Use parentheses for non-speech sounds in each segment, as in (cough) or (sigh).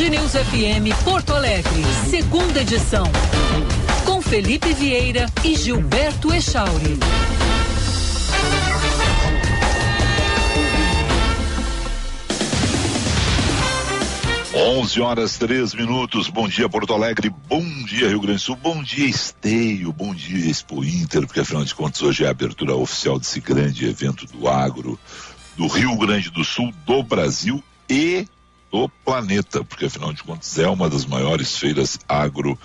Band News FM Porto Alegre, segunda edição. Com Felipe Vieira e Gilberto Echauri. 11 horas 3 minutos. Bom dia, Porto Alegre. Bom dia, Rio Grande do Sul. Bom dia, Esteio. Bom dia, Expo Inter, porque afinal de contas hoje é a abertura oficial desse grande evento do agro do Rio Grande do Sul, do Brasil e do planeta, porque afinal de contas é uma das maiores feiras agro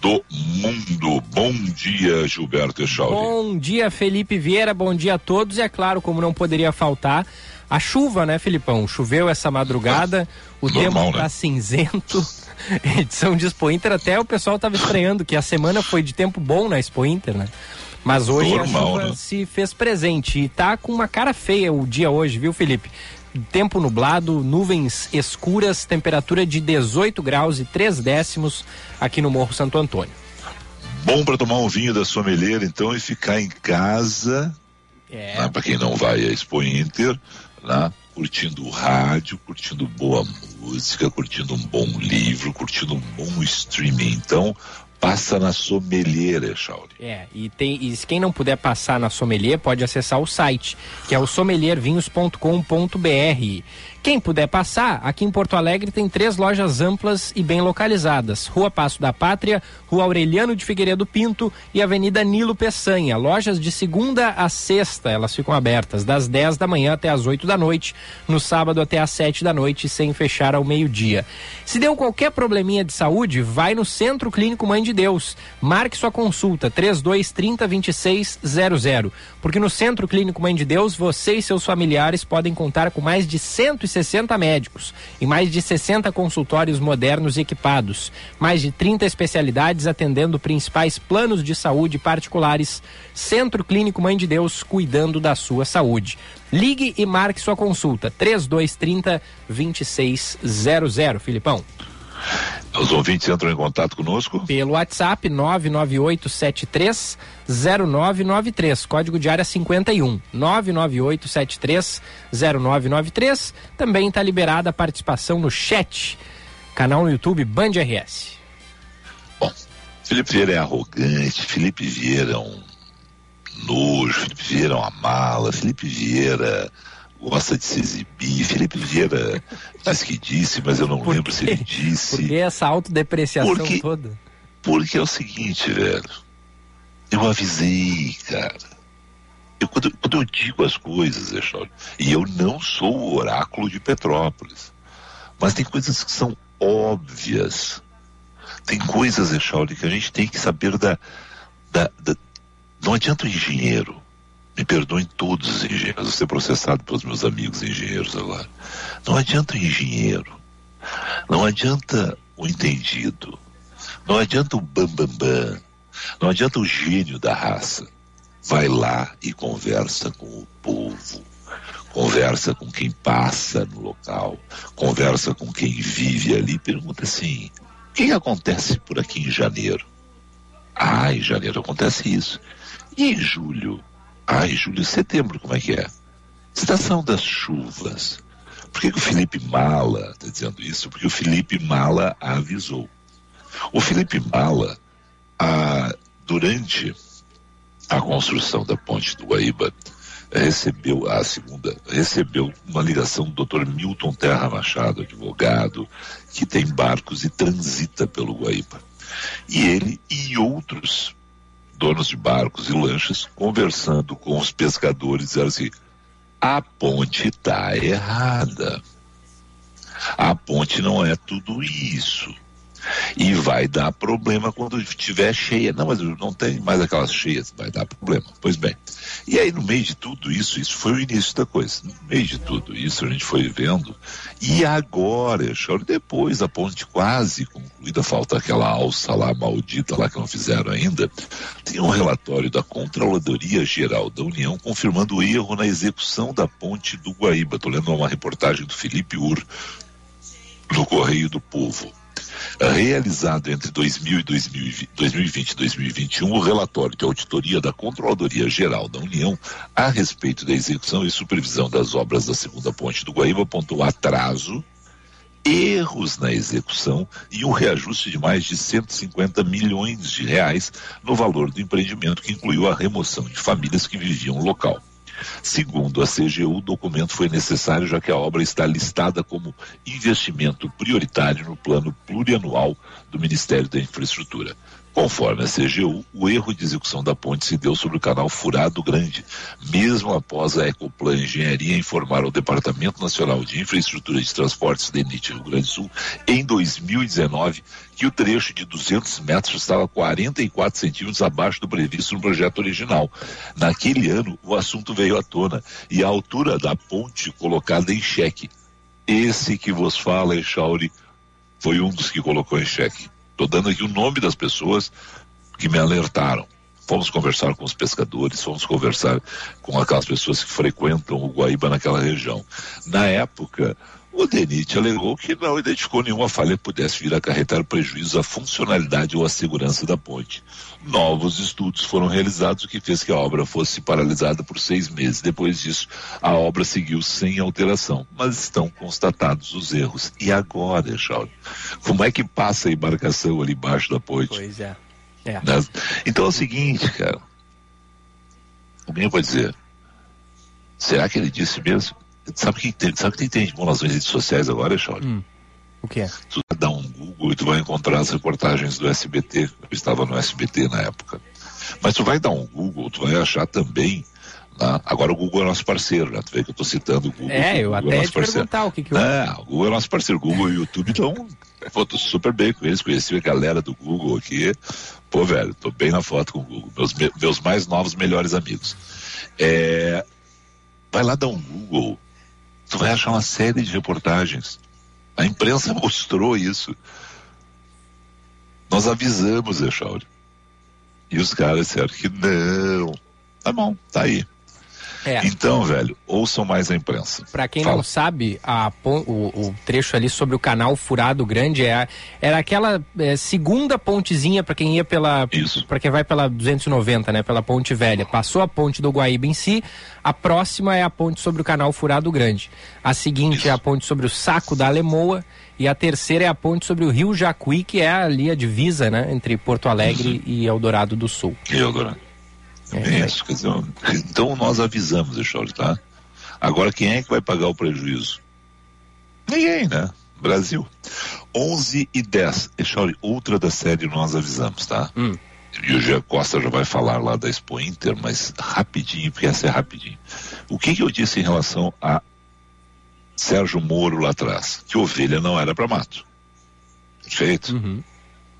do mundo. Bom dia, Gilberto Echauri. Bom dia, Felipe Vieira. Bom dia a todos. E é claro, como não poderia faltar, a chuva, né, Filipão? Choveu essa madrugada, o Normal, tempo tá né? cinzento. (laughs) Edição de Expo Inter, até o pessoal estava estranhando que a semana foi de tempo bom na Expo Inter, né? Mas hoje Normal, a chuva né? se fez presente e tá com uma cara feia o dia hoje, viu, Felipe? Tempo nublado, nuvens escuras, temperatura de 18 graus e 3 décimos aqui no Morro Santo Antônio. Bom para tomar um vinho da sommelier, então, e ficar em casa. É. Né, para quem não vai à Expo Inter, né? curtindo o rádio, curtindo boa música, curtindo um bom livro, curtindo um bom streaming. Então, passa na sommelier, Chauri. É, e, tem, e quem não puder passar na sommelier pode acessar o site, que é o sommeliervinhos.com.br. Quem puder passar, aqui em Porto Alegre tem três lojas amplas e bem localizadas: Rua Passo da Pátria, Rua Aureliano de Figueiredo Pinto e Avenida Nilo Peçanha. Lojas de segunda a sexta, elas ficam abertas das 10 da manhã até as 8 da noite, no sábado até as 7 da noite, sem fechar ao meio-dia. Se deu qualquer probleminha de saúde, vai no Centro Clínico Mãe de Deus. Marque sua consulta 3230 2600, porque no Centro Clínico Mãe de Deus, você e seus familiares podem contar com mais de 150 160 médicos e mais de 60 consultórios modernos e equipados, mais de 30 especialidades atendendo principais planos de saúde particulares. Centro Clínico Mãe de Deus cuidando da sua saúde. Ligue e marque sua consulta 3230 2600, Filipão. Os ouvintes entram em contato conosco? Pelo WhatsApp 99873 0993, código de área 51. 99873 0993. Também está liberada a participação no chat, canal no YouTube Band RS. Bom, Felipe Vieira é arrogante, Felipe Vieira é um nojo, Felipe Vieira é uma mala, Felipe Vieira gosta de se exibir. Felipe Vieira (laughs) disse que disse, mas eu não lembro se ele disse. Por que essa autodepreciação porque, toda? Porque é o seguinte, velho. Eu avisei, cara. Eu, quando, quando eu digo as coisas, Echolio, e eu não sou o oráculo de Petrópolis, mas tem coisas que são óbvias. Tem coisas, Echolio, que a gente tem que saber da, da, da não adianta o engenheiro me perdoem todos os engenheiros, vou ser processado pelos meus amigos engenheiros agora. Não adianta o engenheiro, não adianta o entendido, não adianta o bambambam, bam, bam, não adianta o gênio da raça. Vai lá e conversa com o povo, conversa com quem passa no local, conversa com quem vive ali, pergunta assim: o que acontece por aqui em janeiro? Ah, em janeiro acontece isso. E em julho? Ai, Júlio, setembro, como é que é? Estação das chuvas. Por que, que o Felipe Mala está dizendo isso? Porque o Felipe Mala avisou. O Felipe Mala, a, durante a construção da ponte do Guaíba, recebeu a segunda recebeu uma ligação do Dr. Milton Terra Machado, advogado, que tem barcos e transita pelo Guaíba. E ele e outros donos de barcos e lanchas, conversando com os pescadores, disseram assim: a ponte está errada. A ponte não é tudo isso. E vai dar problema quando estiver cheia. Não, mas não tem mais aquelas cheias, vai dar problema. Pois bem. E aí, no meio de tudo isso, isso foi o início da coisa. No meio de tudo isso, a gente foi vendo. E agora, choro, depois a ponte quase concluída, falta aquela alça lá maldita lá que não fizeram ainda. Tem um relatório da Controladoria Geral da União confirmando o erro na execução da ponte do Guaíba. Estou lendo uma reportagem do Felipe Ur no Correio do Povo realizado entre 2000 e 2020 e 2021 o relatório de auditoria da Controladoria Geral da União a respeito da execução e supervisão das obras da segunda ponte do Guaíba apontou atraso erros na execução e um reajuste de mais de 150 milhões de reais no valor do empreendimento, que incluiu a remoção de famílias que viviam no local. Segundo a CGU, o documento foi necessário já que a obra está listada como investimento prioritário no plano plurianual do Ministério da Infraestrutura. Conforme a CGU, o erro de execução da ponte se deu sobre o canal Furado Grande, mesmo após a Ecoplan Engenharia informar ao Departamento Nacional de Infraestrutura de Transportes DENIT Rio Grande do Sul, em 2019, que o trecho de 200 metros estava 44 centímetros abaixo do previsto no projeto original. Naquele ano, o assunto veio à tona e a altura da ponte colocada em xeque. Esse que vos fala, Echauri, foi um dos que colocou em xeque. Estou dando aqui o nome das pessoas que me alertaram. Fomos conversar com os pescadores, fomos conversar com aquelas pessoas que frequentam o Guaíba naquela região. Na época, o DENIT alegou que não identificou nenhuma falha que pudesse vir a acarretar prejuízo à funcionalidade ou à segurança da ponte. Novos estudos foram realizados, o que fez que a obra fosse paralisada por seis meses. Depois disso, a obra seguiu sem alteração, mas estão constatados os erros. E agora, Charles? Como é que passa a embarcação ali embaixo da ponte? Pois é. é. Né? Então é o seguinte, cara. Alguém pode dizer, será que ele disse mesmo? Sabe que tem, sabe que tem, tem bom nas redes sociais agora, Charles? Hum. O que é? Tu dá um Google e tu vai encontrar as reportagens do SBT. Eu estava no SBT na época. Mas tu vai dar um Google, tu vai achar também. Né? Agora o Google é nosso parceiro, né? Tu vê que eu estou citando o Google. É, eu o até é te parceiro. perguntar o que que eu... É, o Google é nosso parceiro. Google e o YouTube estão foto super bem com eles. Conheci a galera do Google aqui. Pô, velho, tô bem na foto com o Google. Meus, meus mais novos, melhores amigos. É, vai lá dar um Google tu vai achar uma série de reportagens. A imprensa (laughs) mostrou isso. Nós avisamos, Echauri. E os caras disseram que não. Tá bom, tá aí. É. Então, velho, ouçam mais a imprensa. Para quem Fala. não sabe, a, o, o, trecho ali sobre o canal Furado Grande é, era aquela é, segunda pontezinha para quem ia pela. para quem vai pela 290, né? Pela Ponte Velha. Passou a ponte do Guaíba em si, a próxima é a ponte sobre o canal Furado Grande. A seguinte Isso. é a ponte sobre o Saco da Alemoa. E a terceira é a ponte sobre o Rio Jacuí, que é ali a divisa, né? Entre Porto Alegre e Eldorado do Sul. E Eldorado. É isso. Quer dizer, então nós avisamos, Echoli, tá? Agora quem é que vai pagar o prejuízo? Ninguém, né? Brasil. 11 e 10. Echoli, outra da série nós avisamos, tá? Hum. E o Jean Costa já vai falar lá da Expo Inter, mas rapidinho, porque essa é rapidinho. O que, que eu disse em relação a Sérgio Moro lá atrás? Que ovelha não era para mato. Perfeito? Uhum.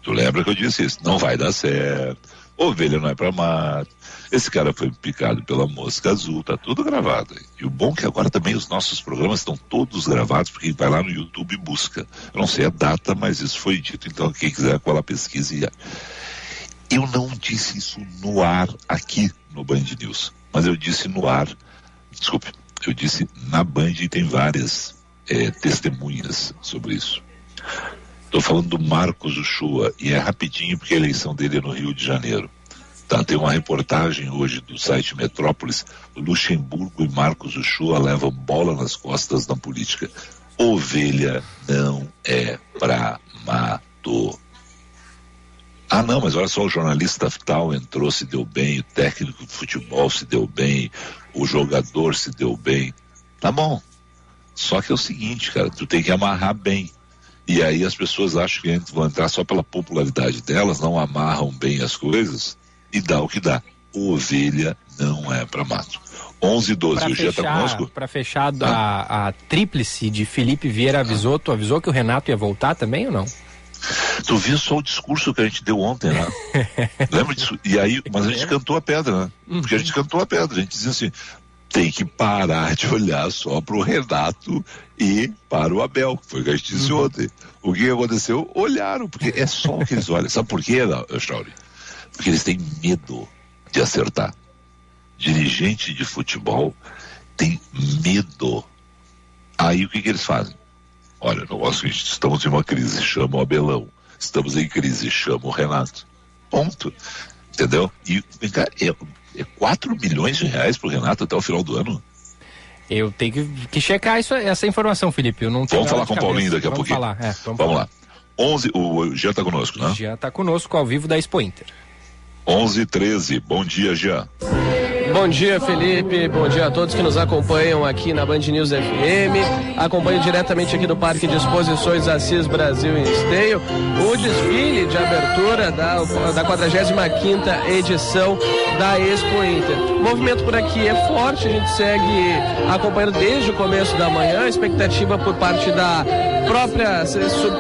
Tu lembra que eu disse isso? Não vai dar certo. Ovelha não é para mato. Esse cara foi picado pela mosca azul, tá tudo gravado. E o bom é que agora também os nossos programas estão todos gravados, porque vai lá no YouTube e busca. Eu não sei a data, mas isso foi dito. Então, quem quiser, colar pesquisa e. Eu não disse isso no ar aqui no Band News, mas eu disse no ar. Desculpe, eu disse na Band e tem várias é, testemunhas sobre isso. Estou falando do Marcos Uchoa e é rapidinho porque a eleição dele é no Rio de Janeiro. Tá, tem uma reportagem hoje do site Metrópolis. Luxemburgo e Marcos Uchoa levam bola nas costas da política. Ovelha não é pra mato. Ah, não, mas olha só, o jornalista tal entrou, se deu bem, o técnico de futebol se deu bem, o jogador se deu bem. Tá bom. Só que é o seguinte, cara, tu tem que amarrar bem. E aí as pessoas acham que vão entrar só pela popularidade delas, não amarram bem as coisas e dá o que dá. Ovelha não é para mato. 11 e 12, o Gia tá conosco? Para fechar ah. a, a tríplice de Felipe Vieira avisou, ah. tu avisou que o Renato ia voltar também ou não? Tu viu só o discurso que a gente deu ontem, né? (laughs) Lembra disso? E aí, mas a gente cantou a pedra, né? Porque a gente cantou a pedra, a gente dizia assim, tem que parar de olhar só para o Renato e para o Abel, foi o que a gente disse uhum. ontem. O que aconteceu? Olharam, porque é só o que eles olham. Sabe por quê, Chauri? Porque eles têm medo de acertar. Dirigente de futebol tem medo. Aí o que, que eles fazem? Olha, negócio, estamos em uma crise, chama o Abelão. Estamos em crise, chama o Renato. Ponto. Entendeu? E vem cá, é, é 4 milhões de reais pro Renato até o final do ano. Eu tenho que, que checar isso, essa informação, Felipe. Eu não vamos falar com o Paulinho daqui a vamos pouquinho. Falar, é, vamos, vamos falar. lá. 11, o Jean está conosco, né? Jean está conosco ao vivo da Expo Inter. 11 13. Bom dia, Jean. Bom dia, Felipe. Bom dia a todos que nos acompanham aqui na Band News FM. Acompanho diretamente aqui do Parque de Exposições Assis Brasil em Esteio o desfile de abertura da, da 45ª edição da Expo Inter. O movimento por aqui é forte, a gente segue acompanhando desde o começo da manhã, a expectativa por parte da própria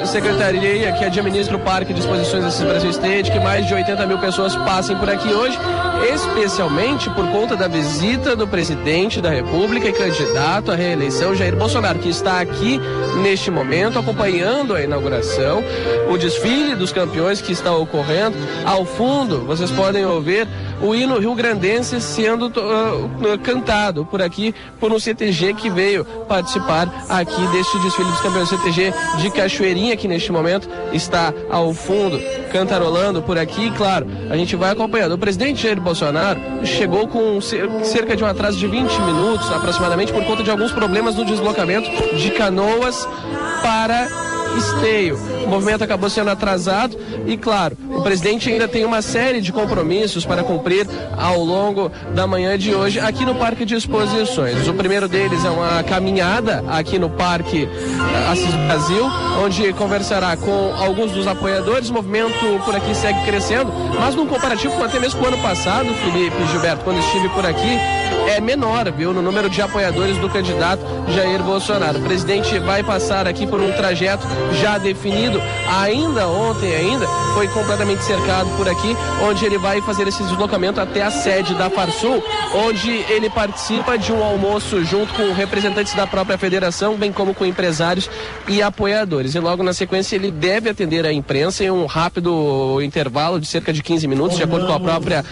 secretaria que administra o Parque de Exposições Assis Brasil State, que mais de 80 mil pessoas passem por aqui hoje, especialmente por conta da visita do presidente da República e candidato à reeleição, Jair Bolsonaro, que está aqui neste momento acompanhando a inauguração, o desfile dos campeões que está ocorrendo. Ao fundo, vocês podem ouvir o hino rio-grandense sendo uh, cantado por aqui por um CTG que veio participar aqui deste desfile dos campeões. CTG de Cachoeirinha, que neste momento está ao fundo, cantarolando por aqui. Claro, a gente vai acompanhando. O presidente Jair Bolsonaro chegou com cerca de um atraso de 20 minutos aproximadamente por conta de alguns problemas no deslocamento de canoas para Esteio. O movimento acabou sendo atrasado e, claro, o presidente ainda tem uma série de compromissos para cumprir ao longo da manhã de hoje aqui no Parque de Exposições. O primeiro deles é uma caminhada aqui no Parque Assis Brasil, onde conversará com alguns dos apoiadores. O movimento por aqui segue crescendo, mas num comparativo com até mesmo o ano passado, Felipe Gilberto, quando estive por aqui, é menor, viu, no número de apoiadores do candidato Jair Bolsonaro. O presidente vai passar aqui por um trajeto já definido, ainda ontem ainda, foi completamente cercado por aqui, onde ele vai fazer esse deslocamento até a sede da Farsul, onde ele participa de um almoço junto com representantes da própria federação, bem como com empresários e apoiadores. E logo na sequência ele deve atender a imprensa em um rápido intervalo de cerca de 15 minutos, de acordo com a própria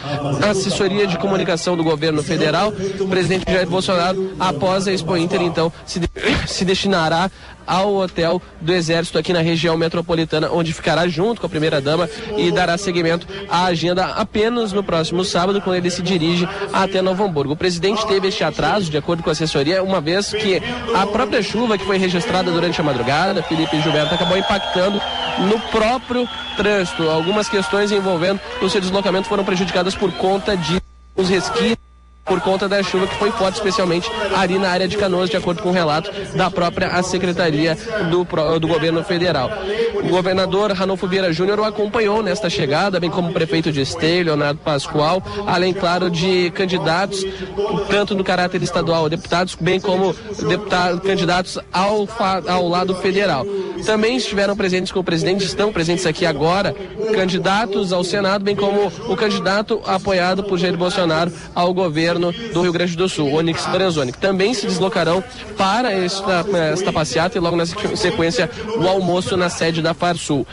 assessoria de comunicação do governo federal. O presidente Jair Bolsonaro, após a Expo Inter, então, se, de se destinará ao hotel do Exército aqui na região metropolitana, onde ficará junto com a primeira-dama e dará seguimento à agenda apenas no próximo sábado, quando ele se dirige até Novo Hamburgo. O presidente teve este atraso, de acordo com a assessoria, uma vez que a própria chuva que foi registrada durante a madrugada, Felipe Gilberto, acabou impactando no próprio trânsito. Algumas questões envolvendo o seu deslocamento foram prejudicadas por conta de os resquícios por conta da chuva que foi forte, especialmente ali na área de Canoas, de acordo com o relato da própria Secretaria do, do Governo Federal. O governador Ranolfo Vieira Júnior o acompanhou nesta chegada, bem como o prefeito de Esteio, Leonardo Pascoal, além, claro, de candidatos, tanto no caráter estadual, deputados, bem como deputados, candidatos ao, ao lado federal. Também estiveram presentes com o presidente, estão presentes aqui agora, candidatos ao Senado, bem como o candidato apoiado por Jair Bolsonaro ao governo do Rio Grande do Sul, Onyx Tranzoni, que também se deslocarão para esta, esta passeata e logo na sequência o almoço na sede da Farsul.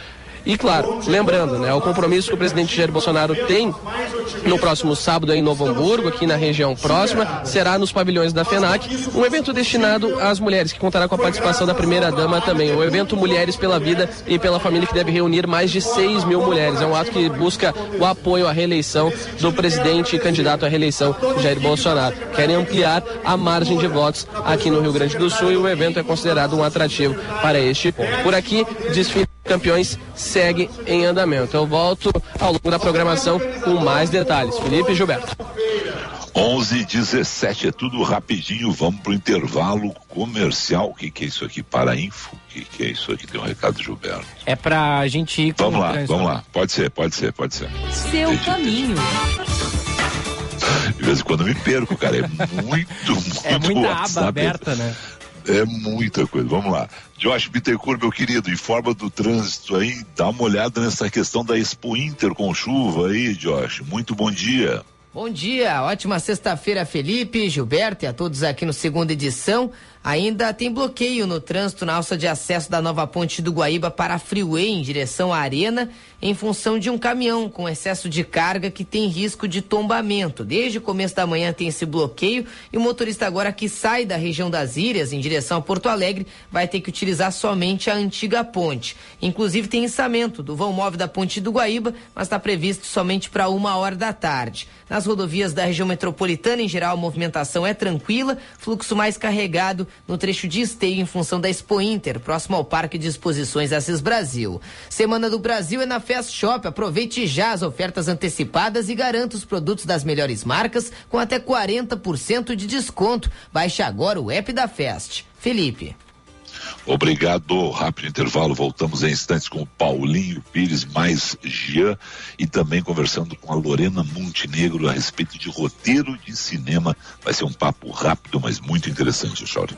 E claro, lembrando, né, o compromisso que o presidente Jair Bolsonaro tem no próximo sábado em Novo Hamburgo, aqui na região próxima, será nos pavilhões da FENAC, um evento destinado às mulheres, que contará com a participação da primeira-dama também. O evento Mulheres pela Vida e pela Família, que deve reunir mais de 6 mil mulheres. É um ato que busca o apoio à reeleição do presidente e candidato à reeleição, Jair Bolsonaro. Querem ampliar a margem de votos aqui no Rio Grande do Sul e o evento é considerado um atrativo para este ponto. Por aqui, desfile campeões segue em andamento. Eu volto ao longo da programação com mais detalhes. Felipe e Gilberto. 11 17 é tudo rapidinho. Vamos pro intervalo comercial. O que, que é isso aqui? Para info? O que, que é isso aqui? Tem um recado, Gilberto. É pra gente ir com Vamos lá, vamos lá. Pode ser, pode ser, pode ser. Seu Entendi. caminho. De vez em quando eu me perco, cara. É muito, (laughs) muito É muita WhatsApp. aba aberta, né? É muita coisa. Vamos lá. Josh Bittencourt, meu querido, informa do trânsito aí. Dá uma olhada nessa questão da Expo Inter com chuva aí, Josh. Muito bom dia. Bom dia, ótima sexta-feira, Felipe, Gilberto e a todos aqui no segunda edição. Ainda tem bloqueio no trânsito na alça de acesso da nova ponte do Guaíba para a Freeway em direção à Arena, em função de um caminhão com excesso de carga que tem risco de tombamento. Desde o começo da manhã tem esse bloqueio e o motorista agora que sai da região das Ilhas em direção a Porto Alegre vai ter que utilizar somente a antiga ponte. Inclusive tem içamento do vão móvel da ponte do Guaíba, mas está previsto somente para uma hora da tarde. Nas rodovias da região metropolitana, em geral, a movimentação é tranquila, fluxo mais carregado no trecho de esteio em função da Expo Inter, próximo ao Parque de Exposições Assis Brasil. Semana do Brasil é na Fast Shop. Aproveite já as ofertas antecipadas e garanta os produtos das melhores marcas com até 40% de desconto. Baixe agora o app da Fest. Felipe. Obrigado. Rápido intervalo. Voltamos em instantes com o Paulinho Pires, mais Jean, e também conversando com a Lorena Montenegro a respeito de roteiro de cinema. Vai ser um papo rápido, mas muito interessante, Chauri.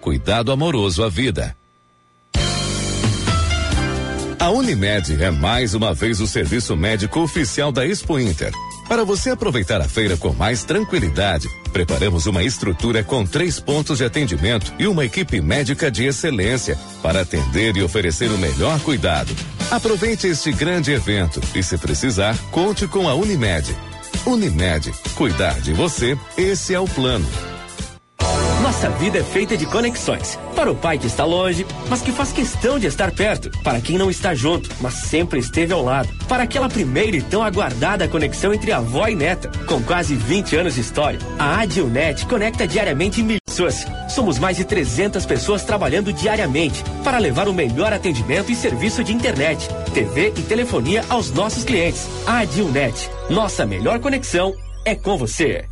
Cuidado amoroso à vida. A Unimed é mais uma vez o serviço médico oficial da Expo Inter. Para você aproveitar a feira com mais tranquilidade, preparamos uma estrutura com três pontos de atendimento e uma equipe médica de excelência para atender e oferecer o melhor cuidado. Aproveite este grande evento e, se precisar, conte com a Unimed. Unimed, cuidar de você, esse é o plano. Nossa vida é feita de conexões. Para o pai que está longe, mas que faz questão de estar perto. Para quem não está junto, mas sempre esteve ao lado. Para aquela primeira e tão aguardada conexão entre avó e neta. Com quase 20 anos de história, a Adilnet conecta diariamente mil pessoas. Somos mais de 300 pessoas trabalhando diariamente para levar o melhor atendimento e serviço de internet, TV e telefonia aos nossos clientes. A Adilnet, nossa melhor conexão é com você.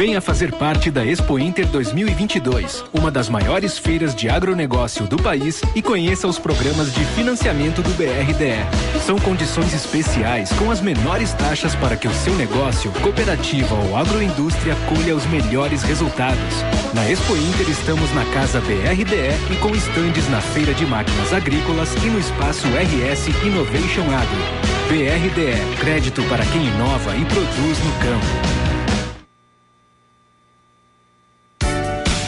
Venha fazer parte da Expo Inter 2022, uma das maiores feiras de agronegócio do país e conheça os programas de financiamento do BRDE. São condições especiais com as menores taxas para que o seu negócio, cooperativa ou agroindústria colha os melhores resultados. Na Expo Inter estamos na Casa BRDE e com estandes na Feira de Máquinas Agrícolas e no espaço RS Innovation Agro. BRDE, crédito para quem inova e produz no campo.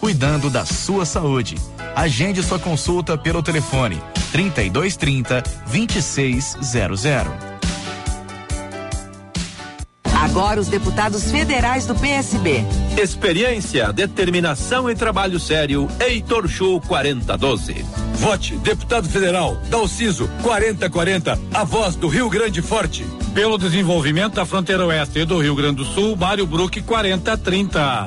cuidando da sua saúde. Agende sua consulta pelo telefone 3230 2600. Agora os deputados federais do PSB. Experiência, determinação e trabalho sério. Heitor Show 4012. Vote, deputado federal, Dalciso 4040, a voz do Rio Grande Forte. Pelo desenvolvimento da fronteira oeste e do Rio Grande do Sul, Mário Brook 4030.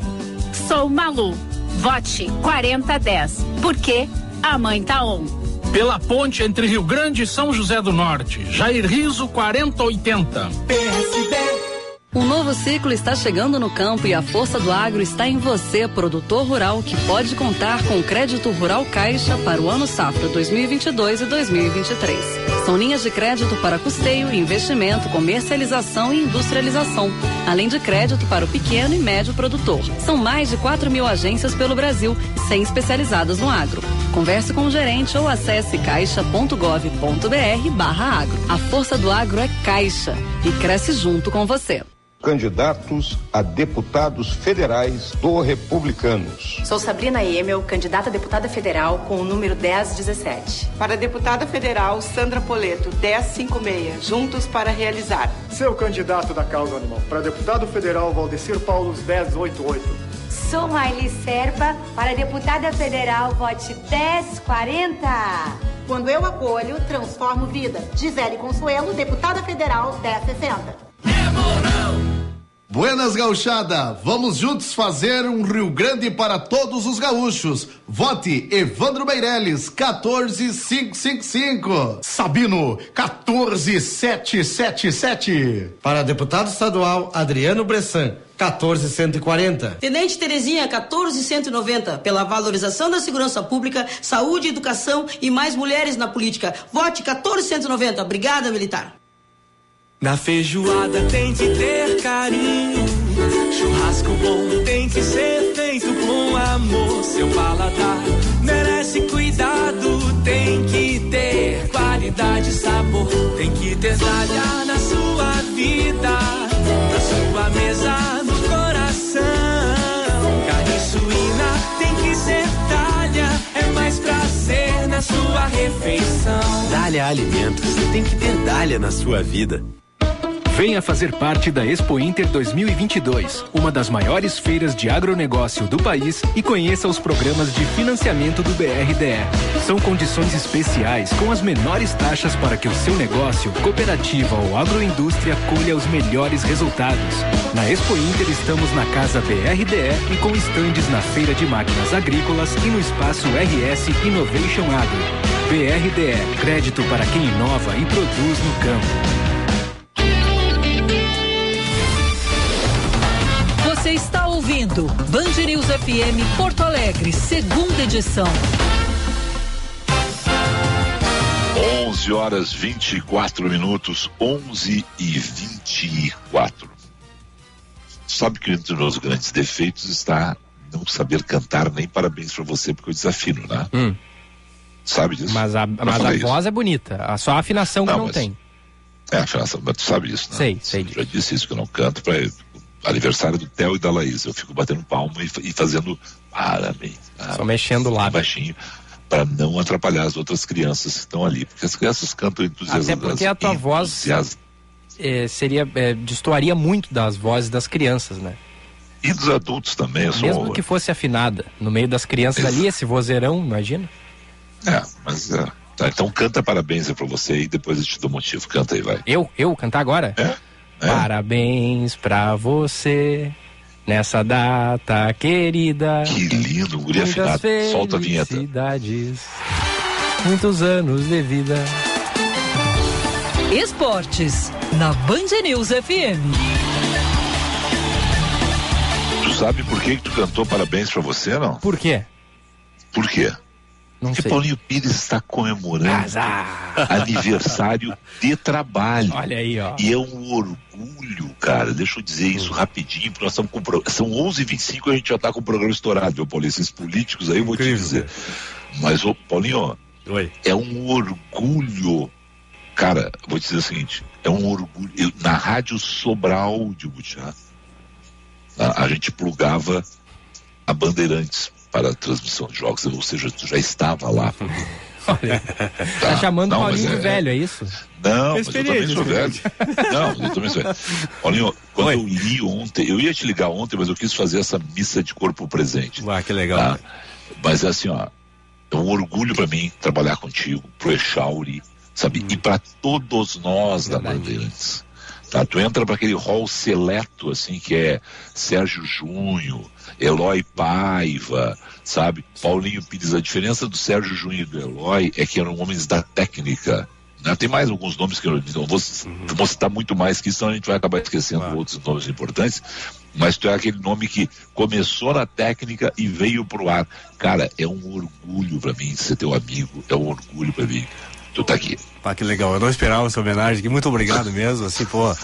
Sou Malu. Vote 4010. Porque a mãe tá on. Pela ponte entre Rio Grande e São José do Norte, Jair Riso 4080. PSB um novo ciclo está chegando no campo e a força do agro está em você, produtor rural, que pode contar com o crédito rural Caixa para o ano safra 2022 e 2023. São linhas de crédito para custeio, investimento, comercialização e industrialização, além de crédito para o pequeno e médio produtor. São mais de 4 mil agências pelo Brasil, 100 especializadas no agro. Converse com o gerente ou acesse caixa.gov.br barra agro. A força do agro é Caixa e cresce junto com você candidatos a deputados federais do Republicanos. Sou Sabrina Emel, candidata a deputada federal com o número 1017. Para deputada federal, Sandra Poleto, 1056. Juntos para realizar. Seu candidato da causa animal. Para deputado federal, Valdecir Paulos, 1088. Sou Maile Serpa, para deputada federal, vote 1040. Quando eu acolho, transformo vida. Gisele Consuelo, deputada federal 1060. Buenas gauchada, vamos juntos fazer um Rio Grande para todos os gaúchos. Vote Evandro Meirelles, 14555. Sabino, 14777. Para deputado estadual Adriano Bressan, 14140. Tenente Terezinha, 14190, pela valorização da segurança pública, saúde, educação e mais mulheres na política. Vote 14190. Obrigada, militar. Na feijoada tem que ter carinho. Churrasco bom tem que ser feito com amor. Seu paladar merece cuidado. Tem que ter qualidade e sabor. Tem que ter talha na sua vida. Na sua mesa, no coração. Carne suína tem que ser talha. É mais prazer na sua refeição. Dália Alimentos. Tem que ter Dália na sua vida. Venha fazer parte da Expo Inter 2022, uma das maiores feiras de agronegócio do país e conheça os programas de financiamento do BRDE. São condições especiais com as menores taxas para que o seu negócio, cooperativa ou agroindústria colha os melhores resultados. Na Expo Inter estamos na Casa BRDE e com estandes na Feira de Máquinas Agrícolas e no espaço RS Innovation Agro. BRDE, crédito para quem inova e produz no campo. Está ouvindo Band News FM Porto Alegre, segunda edição. 11 horas 24 minutos, 11 e 24. Sabe que entre os grandes defeitos está não saber cantar nem parabéns para você, porque eu desafino, né? Hum. Sabe disso? Mas a, mas a isso. voz é bonita. A- Só a afinação que Não, não mas- tem. É, a afinação, mas tu sabe isso, né? Sei, sei. Eu já disse isso que eu não canto para aniversário do Theo e da Laís. Eu fico batendo palma e, e fazendo parabéns. Só mexendo lá. Baixinho, para não atrapalhar as outras crianças que estão ali. Porque as crianças cantam entusiasmadas. Até porque a tua voz é, seria é, destoaria muito das vozes das crianças, né? E dos adultos também. Eu sou Mesmo que fosse afinada. No meio das crianças ali, esse vozeirão, imagina? É, mas é. Tá, então canta parabéns pra você e depois eu te dou motivo. Canta aí, vai. Eu? Eu cantar agora? É? Parabéns pra você nessa data querida. Que lindo, guri Muitas afinado. Solta a vinheta. Muitos anos de vida. Esportes, na Band News FM. Tu sabe por que, que tu cantou parabéns pra você, não? Por quê? Por quê? Não Porque sei. Paulinho Pires está comemorando aniversário de trabalho. Olha aí, ó. E é um orgulho, cara. Deixa eu dizer isso rapidinho, porque nós estamos com. pro- São 11h25 e a gente já está com o programa estourado, viu, Paulinho? Esses políticos aí eu vou te dizer. Mas, ô, Paulinho, é um orgulho. Cara, vou te dizer o seguinte: é um orgulho. Eu- na Rádio Sobral de Butiá, a, a gente plugava a Bandeirantes para a transmissão de jogos, ou seja, tu já estava lá. (laughs) Tá, chamando Não, Paulinho de é- velho, é isso? Não, mas eu também sou velho. Não, eu também sou velho. Paulinho, quando eu li ontem, eu ia te ligar ontem, mas eu quis fazer essa missa de corpo presente. Ah, que legal. Mas é assim, ó, é um orgulho pra mim trabalhar contigo, pro Echauri, sabe? E pra todos nós da Bandeirantes. Tá? Tu entra para aquele hall seleto, assim, que é Sérgio Junho, Eloy Paiva, sabe? Paulinho Pires. A diferença do Sérgio Junho e do Eloy é que eram homens da técnica. né? Tem mais alguns nomes que eu não vou, eu vou citar muito mais que isso, senão a gente vai acabar esquecendo outros nomes importantes. Mas tu é aquele nome que começou na técnica e veio pro ar. Cara, é um orgulho para mim ser teu amigo, é um orgulho para mim tu tá aqui. Pá, que legal. Eu não esperava essa homenagem aqui. Muito obrigado mesmo. Assim, pô.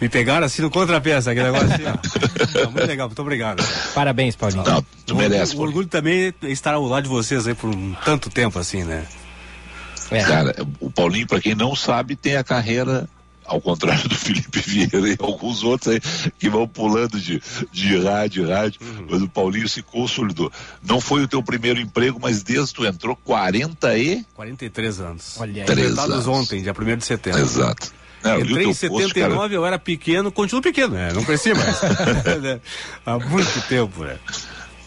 Me pegaram assim no contrapeça, aquele negócio assim, ó. Muito legal, muito obrigado. Parabéns, Paulinho. Não, tu merece, O orgulho também é estar ao lado de vocês aí por um tanto tempo assim, né? É. Cara, o Paulinho, para quem não sabe, tem a carreira ao contrário do Felipe Vieira e alguns outros aí que vão pulando de, de rádio em rádio, Uhum. mas o Paulinho se consolidou. Não foi o teu primeiro emprego, mas desde que tu entrou 40 e 43 anos. Olha aí. Três anos. ontem, dia 1 de setembro. Exato. É, eu li o Entrei em teu post, 79, cara. eu era pequeno, continuo pequeno, né? Não cresci mais. (laughs) (laughs) Há muito tempo, né?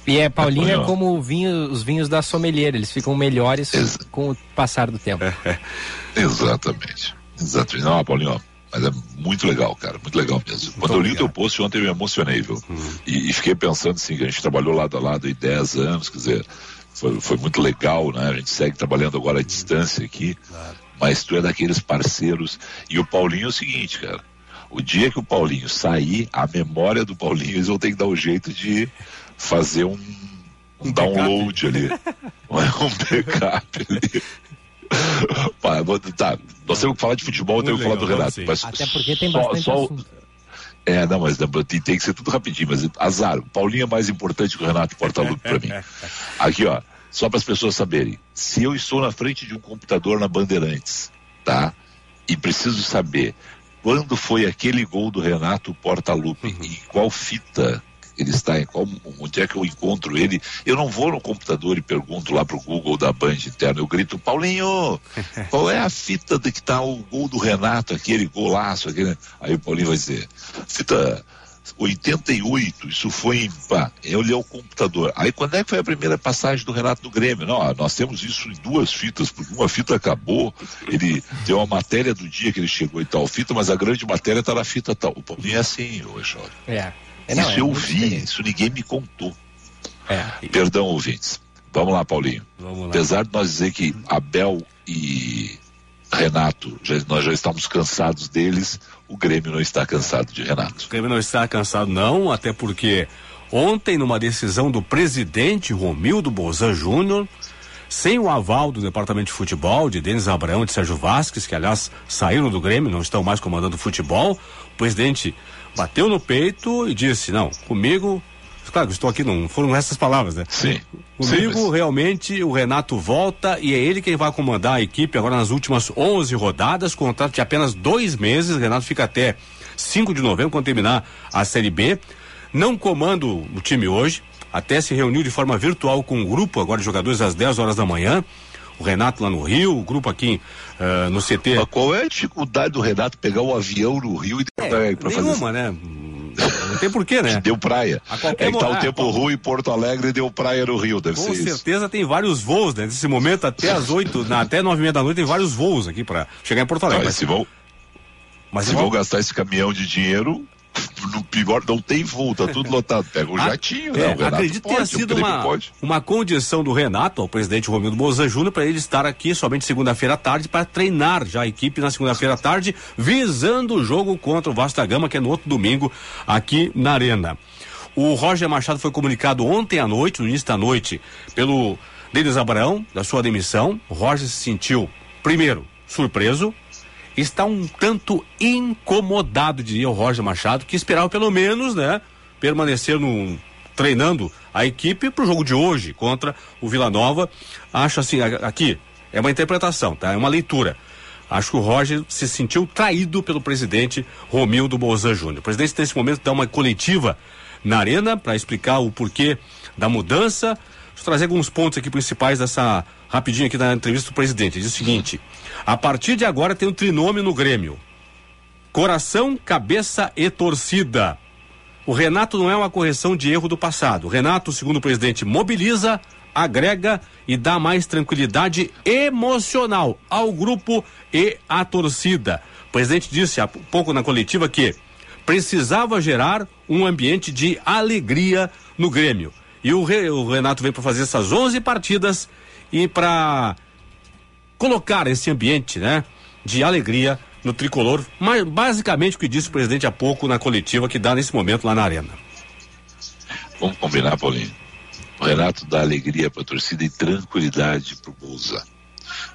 E é Paulinho é como o vinho, os vinhos da sommelier, eles ficam melhores com o passar do tempo. (laughs) Exatamente. Exatamente. Não, Paulinho, ó, mas é muito legal, cara, muito legal mesmo. Quando eu li o teu post ontem eu me emocionei, viu? E, e fiquei pensando assim, que a gente trabalhou lado a lado aí 10 anos, quer dizer, foi, foi muito legal, né? A gente segue trabalhando agora à distância aqui, mas tu é daqueles parceiros. E o Paulinho é o seguinte, cara. O dia que o Paulinho sair, a memória do Paulinho, eles vão ter que dar o jeito de fazer um, um download ali. (laughs) (laughs) um backup ali. (laughs) Tá, nós temos que falar de futebol, temos que falar do Renato. Mas Até porque tem só- bastante só. É, não, mas tem, tem que ser tudo rapidinho, mas azar. O Paulinho é mais importante que o Renato Portaluppi pra mim. (laughs) Aqui, ó, só para as pessoas saberem. Se eu estou na frente de um computador na Bandeirantes, tá? E preciso saber quando foi aquele gol do Renato Portaluppi e em qual fita ele está, em qual, onde é que eu encontro ele, eu não vou no computador e pergunto lá pro Google da Band interno, eu grito, Paulinho, (laughs) qual é a fita de que tá o gol do Renato, aquele golaço, aquele... Aí o Paulinho vai dizer, fita 88, isso foi em. Pá, eu olhei o computador. Aí quando é que foi a primeira passagem do Renato no Grêmio? Não, nós temos isso em duas fitas, porque uma fita acabou, ele tem uma matéria do dia que ele chegou em tal fita, mas a grande matéria está na fita tal. O Paulinho é assim, ô Echório. É. É, não, isso é eu vi, isso ninguém me contou. É. Perdão, ouvintes. Vamos lá, Paulinho. Vamos lá. Apesar de nós dizer que Abel e Renato, já- nós já estamos cansados deles, o Grêmio não está cansado de Renato. O Grêmio não está cansado, não, até porque ontem, numa decisão do presidente Romildo Bolzan Júnior, sem o aval do departamento de futebol, de Denis Abraão e de Sérgio Vasques, que aliás saíram do Grêmio, não estão mais comandando o futebol, o presidente bateu no peito e disse: Não, comigo. Claro que estou aqui, não foram essas palavras, né? Sim. Comigo, Sim, mas- realmente, o Renato volta e é ele quem vai comandar a equipe agora nas últimas 11 rodadas, contrato de apenas dois meses. O Renato fica até 5 de novembro, quando terminar a Série B. Não comando o time hoje, até se reuniu de forma virtual com o grupo agora de jogadores às 10 horas da manhã. O Renato lá no Rio, o grupo aqui ah, no CT. Mas qual é a dificuldade do Renato pegar o avião no Rio e É, Nenhuma, né? Não tem porquê, né? (laughs) Deu praia. A qualquer é que tá o tempo bom. ruim em Porto Alegre e deu praia no Rio, deve Com ser isso. certeza tem vários voos, né? Nesse momento, até às 8, na, até nove e meia da noite, tem vários voos aqui para chegar em Porto Alegre. Ah, Mas- se vão, mas se vão gastar esse caminhão de dinheiro, no pior, não tem voo, tá tudo lotado. Pega o Ah, jatinho, é, né? Acredito que pode, o sido uma, pode. uma condição do Renato, ao presidente Romildo Bolzan Júnior, para ele estar aqui somente segunda-feira à tarde para treinar já a equipe na segunda-feira à tarde, visando o jogo contra o Vasco da Gama, que é no outro domingo, aqui na Arena. O Roger Machado foi comunicado ontem à noite, no início da noite, pelo Denis Abraão, da sua demissão. O Roger se sentiu, primeiro, surpreso, está um tanto incomodado, diria o Roger Machado, que esperava pelo menos, né, permanecer no treinando a equipe para o jogo de hoje contra o Vila Nova. Acho assim, aqui é uma interpretação, tá? É uma leitura. Acho que o Roger se sentiu traído pelo presidente Romildo Bolzan Júnior. O presidente nesse momento dá uma coletiva na arena para explicar o porquê da mudança. Deixa eu trazer alguns pontos aqui principais dessa rapidinho aqui da entrevista do presidente. Ele diz o seguinte: a partir de agora tem um trinômio no Grêmio. Coração, cabeça e torcida. O Renato não é uma correção de erro do passado. O Renato, segundo o presidente, mobiliza, agrega e dá mais tranquilidade emocional ao grupo e à torcida. O presidente disse há pouco na coletiva que precisava gerar um ambiente de alegria no Grêmio. E o, Re- o Renato veio para fazer essas 11 partidas e para colocar esse ambiente, né, de alegria no tricolor, mas basicamente o que disse o presidente há pouco na coletiva que dá nesse momento lá na arena. Vamos combinar, Paulinho. O Renato dá alegria para a torcida e tranquilidade para o Bolsa.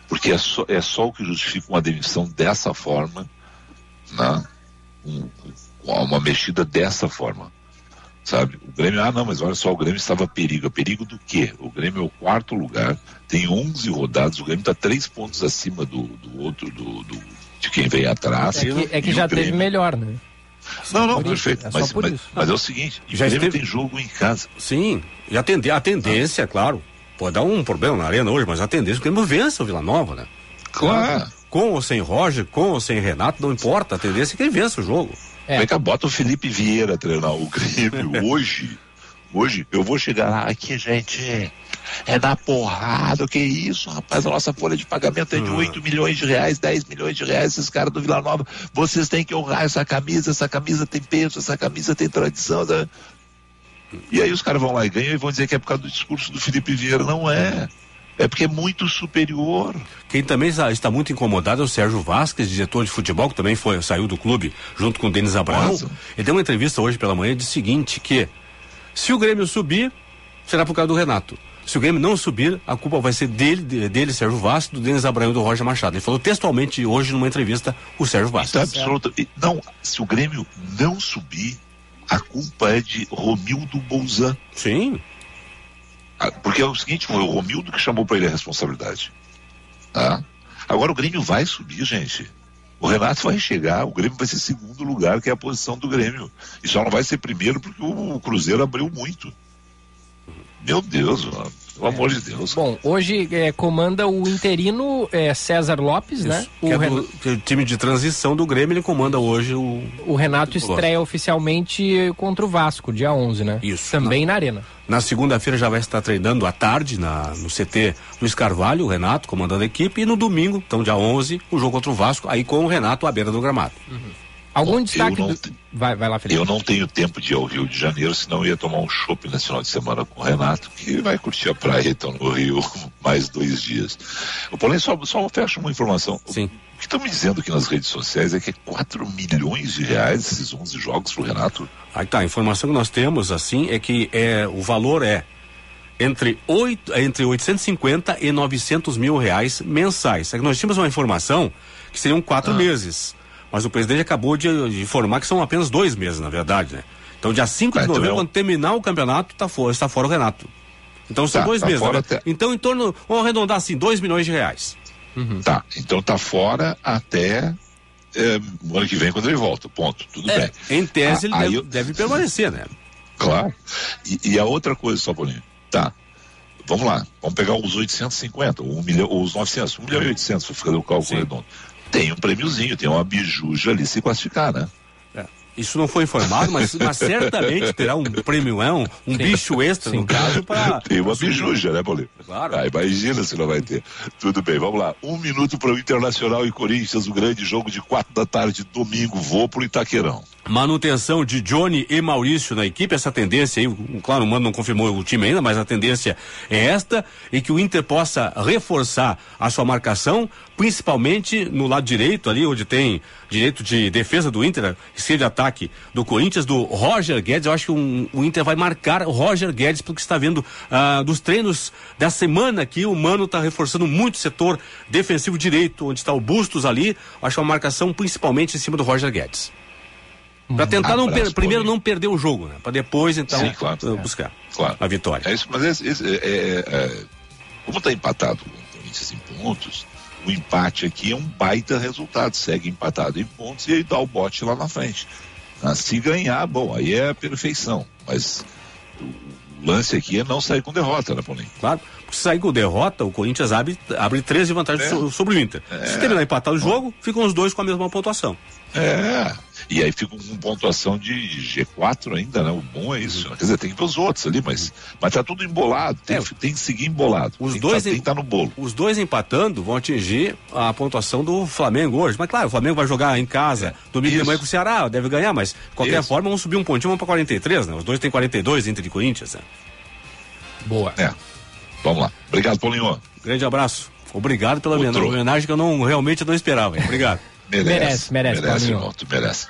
Porque é só, é só o que justifica uma demissão dessa forma, né? Um- um- uma mexida dessa forma. Sabe? O Grêmio, ah, não, mas olha só, o Grêmio estava a perigo. A perigo do quê? O Grêmio é o quarto lugar, tem 11 rodadas, o Grêmio está três pontos acima do, do outro, do, do- de quem vem atrás. É que, é que o já teve Grêmio- melhor, né? Não, não, Por isso, perfeito. é mas, mas, mas é o seguinte, o Já Grêmio esteve- tem jogo em casa. Sim, e a, tende- a tendência, é claro, pode dar um problema na arena hoje, mas a tendência é que o Grêmio vença o Vila Nova, né? Claro. Com ou sem Roger, com ou sem Renato, não importa, a tendência é que ele vença o jogo. É. Vem cá, bota o Felipe Vieira treinar o Grêmio (laughs) hoje. Hoje eu vou chegar lá, aqui, gente, é na porrada, o que é isso, rapaz? A nossa folha de pagamento é de 8 milhões de reais, 10 milhões de reais, esses caras do Vila Nova, vocês têm que honrar essa camisa, essa camisa tem peso, essa camisa tem tradição. né? E aí os caras vão lá e ganham e vão dizer que é por causa do discurso do Felipe Vieira. Não é. É porque é muito superior. Quem também está, muito incomodado é o Sérgio Vasquez, diretor de futebol, que também foi, saiu do clube junto com o Denis Abraão. Nossa. Ele deu uma entrevista hoje pela manhã e disse o seguinte, que se o Grêmio subir, será por causa do Renato. Se o Grêmio não subir, a culpa vai ser dele, de- dele, Sérgio Vasquez, do Denis Abraão e do Roger Machado. Ele falou textualmente hoje numa entrevista o Sérgio Então, Vasquez. absoluta. e- Não, se o Grêmio não subir, a culpa é de Romildo Bolzan. Sim. Ah, Porque é o seguinte, o Romildo que chamou para ele a responsabilidade. Tá? Agora o Grêmio vai subir, gente. O Renato vai chegar, o Grêmio vai ser segundo lugar, que é a posição do Grêmio. E só não vai ser primeiro porque o Cruzeiro abriu muito. Meu Deus, mano. Pelo amor de Deus. Bom, hoje é, comanda o interino é, César Lopes, né? Isso, O, que é Ren- do, é o time de transição do Grêmio, ele comanda hoje o. o Renato o estreia oficialmente contra o Vasco, dia 11, né? Isso. Também na Arena. Na segunda-feira já vai estar treinando à tarde na, no CT Luiz Carvalho, o Renato comandando a equipe, e no domingo, então dia 11, o jogo contra o Vasco, aí com o Renato à beira do gramado. Algum Bom, destaque? eu não do- Vai, vai lá, Felipe. Eu não tenho tempo de ir ao Rio de Janeiro, senão eu ia tomar um chopp nesse final de semana com o Renato, que vai curtir a praia, então, no Rio, (laughs) mais dois dias. O Paulinho, só, só fecha uma informação. Sim. O que estão me dizendo aqui nas redes sociais é que é 4 milhões de reais esses 11 jogos pro Renato. Aí tá, a informação que nós temos, assim, é que é, o valor é entre, oito, é entre 850 e 900 mil reais mensais. É que nós tínhamos uma informação que seriam quatro Ah. meses, mas o presidente acabou de, de informar que são apenas dois meses, na verdade, né? Então, dia 5 de Ah, então novembro, é quando terminar o campeonato, tá fora, está fora o Renato. Então, são Tá, dois tá meses, né? até- Então, em torno, vamos arredondar assim, 2 milhões de reais. Tá, então tá fora até é, o ano que vem quando ele volta. Ponto. Tudo É, bem. em tese, Ah, ele deve, eu- deve permanecer, né? Claro. E, e a outra coisa, só Paulinho. Tá. Vamos lá. Vamos pegar os 850, ou um milhão, ou os 900, 1 milhão e 800, para fazer o cálculo redondo. Tem um prêmiozinho, tem uma bijuja ali se classificar, né? Isso não foi informado, mas, (laughs) mas certamente terá um prêmio, um, um bicho extra, no caso, para. Tem uma bijuja, né, Paulinho? Claro. Ah, imagina se não vai ter. Tudo bem, vamos lá. Um minuto para o Internacional e Corinthians, o grande jogo de quatro da tarde, domingo. Vou pro Itaquerão. Manutenção de Johnny e Maurício na equipe, essa tendência aí, claro, o Mano não confirmou o time ainda, mas a tendência é esta, e que o Inter possa reforçar a sua marcação, principalmente no lado direito, ali onde tem direito de defesa do Inter, esquerda de ataque do Corinthians, do Roger Guedes. Eu acho que um- o Inter vai marcar o Roger Guedes, porque está vendo ah, dos treinos da semana aqui, o Mano está reforçando muito o setor defensivo direito, onde está o Bustos ali. Acho é uma marcação principalmente em cima do Roger Guedes. Pra tentar não per- primeiro não perder o jogo, né? Pra depois, então, Sim, claro. buscar Claro. a vitória. É isso, mas esse, esse- é, é, é, como está empatado com o Corinthians em pontos, o empate aqui é um baita resultado. Segue empatado em pontos e aí dá o bote lá na frente. Ah, se ganhar, bom, aí é a perfeição. Mas o lance aqui é não sair com derrota, né, Paulinho? Claro, porque se sair com derrota, o Corinthians abre, abre 13 de vantagem É. so- sobre o Inter. Se terminar empatado o jogo, ficam os dois com a mesma pontuação. É. E aí fica com pontuação de G4 ainda, né? O bom é isso. Quer dizer, tem que ver os outros ali, mas, mas tá tudo embolado. Tem, É. que, tem que seguir embolado. Os tem dois que, em- tem que estar no bolo. Os dois empatando vão atingir a pontuação do Flamengo hoje. Mas claro, o Flamengo vai jogar em casa domingo de Isso. manhã com o Ceará, deve ganhar, mas de qualquer Isso. forma vamos subir um pontinho, vamos pra 43, né? Os dois têm 42 entre de Corinthians, né? Boa. É. Vamos lá. Obrigado, Paulinho. Grande abraço. Obrigado pela Outro. homenagem homenagem que eu não realmente não esperava. hein? Obrigado. (laughs) Merece, merece, merece, Paulinho. irmão, tu merece.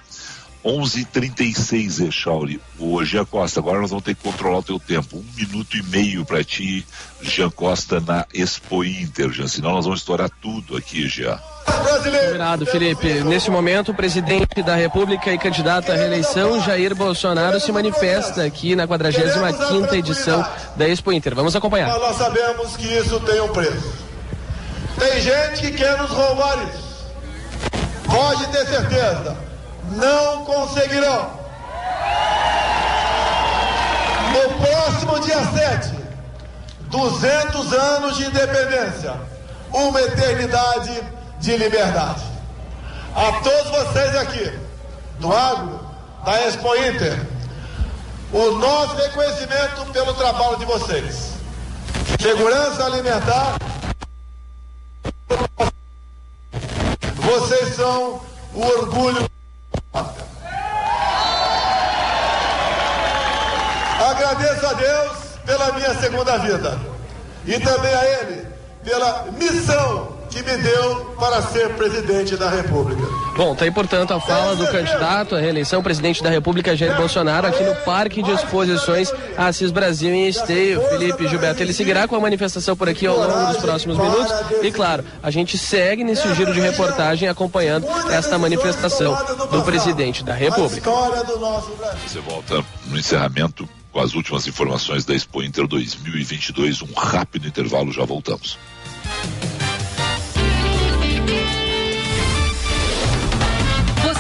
11:36 Echauri. O Jean Costa, agora nós vamos ter que controlar o teu tempo. Um minuto e meio para ti, Jean Costa, na Expo Inter, Jean. Senão nós vamos estourar tudo aqui, Jean. Combinado, Felipe. Neste momento, o presidente da República e candidato à reeleição, Jair Bolsonaro, se manifesta aqui na 45ª edição da Expo Inter. Vamos acompanhar. Nós sabemos que isso tem um preço. Tem gente que quer nos roubar isso. Pode ter certeza, não conseguirão. No próximo dia 7, 200 anos de independência, uma eternidade de liberdade. A todos vocês aqui, do agro, da Expo Inter, o nosso reconhecimento pelo trabalho de vocês. Segurança alimentar. Vocês são o orgulho. Agradeço a Deus pela minha segunda vida e também a Ele pela missão que me deu para ser presidente da República. Bom, tá aí, portanto, a fala do candidato à reeleição presidente da República, Jair Bolsonaro, aqui no Parque de Exposições Assis Brasil em Esteio. Felipe Gilberto, ele seguirá com a manifestação por aqui ao longo dos próximos minutos. E claro, a gente segue nesse giro de reportagem acompanhando esta manifestação do presidente da República. Você volta no encerramento com as últimas informações da Expo Inter 2022. Um rápido intervalo, já voltamos.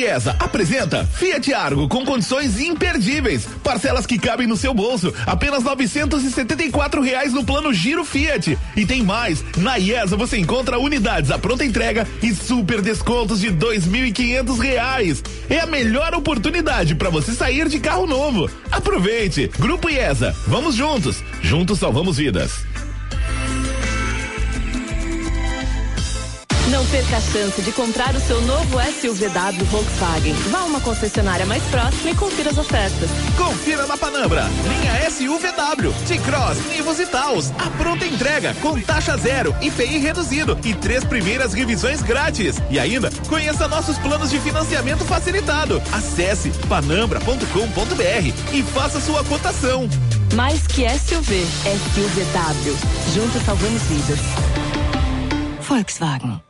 IESA apresenta Fiat Argo com condições imperdíveis. Parcelas que cabem no seu bolso. Apenas e reais no plano Giro Fiat. E tem mais. Na IESA você encontra unidades à pronta entrega e super descontos de quinhentos reais. É a melhor oportunidade para você sair de carro novo. Aproveite. Grupo IESA. Vamos juntos. Juntos salvamos vidas. Não perca a chance de comprar o seu novo SUVW Volkswagen. Vá a uma concessionária mais próxima e confira as ofertas. Confira na Panambra. Linha SUVW, T-Cross, Nivus e Taos. A pronta entrega com taxa zero, IPI reduzido e três primeiras revisões grátis. E ainda, conheça nossos planos de financiamento facilitado. Acesse panambra.com.br e faça sua cotação. Mais que SUV, SUVW. Juntos salvamos vidas. Volkswagen.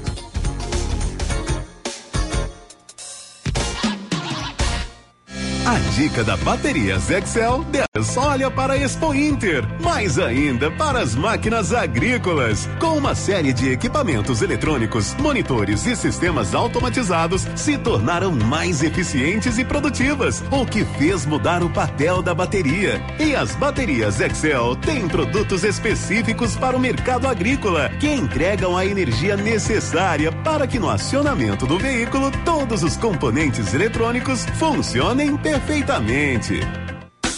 A dica da Baterias Excel 10 olha para a Expo Inter, mais ainda para as máquinas agrícolas. Com uma série de equipamentos eletrônicos, monitores e sistemas automatizados se tornaram mais eficientes e produtivas, o que fez mudar o papel da bateria. E as baterias Excel têm produtos específicos para o mercado agrícola, que entregam a energia necessária para que no acionamento do veículo todos os componentes eletrônicos funcionem perfeitamente perfeitamente.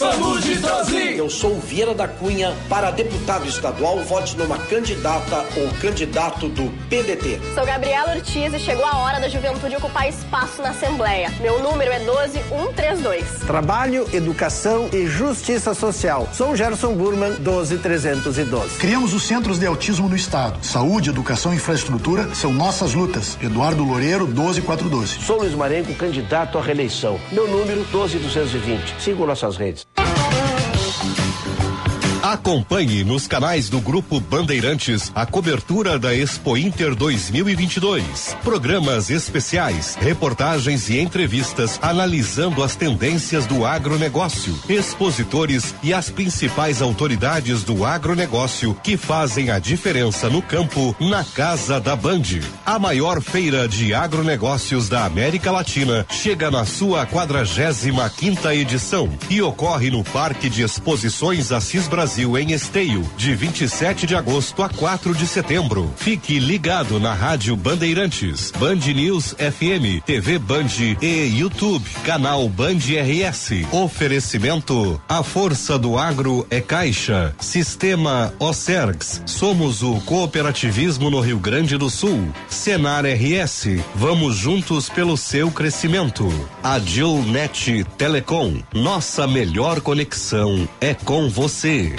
Vamos de 12! Eu sou Vieira da Cunha, para deputado estadual, vote numa candidata ou candidato do PDT. Sou Gabriela Ortiz e chegou a hora da juventude ocupar espaço na Assembleia. Meu número é 12132. Trabalho, educação e justiça social. Sou Gerson Burman, 12312. Criamos os centros de autismo no estado. Saúde, educação e infraestrutura são nossas lutas. Eduardo Loureiro, 12412. Sou Luiz Marenco, candidato à reeleição. Meu número 12220. Siga nossas redes. Acompanhe nos canais do Grupo Bandeirantes a cobertura da Expo Inter 2022. Programas especiais, reportagens e entrevistas analisando as tendências do agronegócio, expositores e as principais autoridades do agronegócio que fazem a diferença no campo na Casa da Band. A maior feira de agronegócios da América Latina chega na sua 45 quinta edição e ocorre no Parque de Exposições Assis Brasil em Esteio, de 27 de agosto a 4 de setembro. Fique ligado na Rádio Bandeirantes, Band News FM, TV Band e YouTube, canal Band RS. Oferecimento: A força do agro é Caixa. Sistema Ocergs. Somos o cooperativismo no Rio Grande do Sul. Senar RS. Vamos juntos pelo seu crescimento. Adilnet Telecom. Nossa melhor conexão é com você.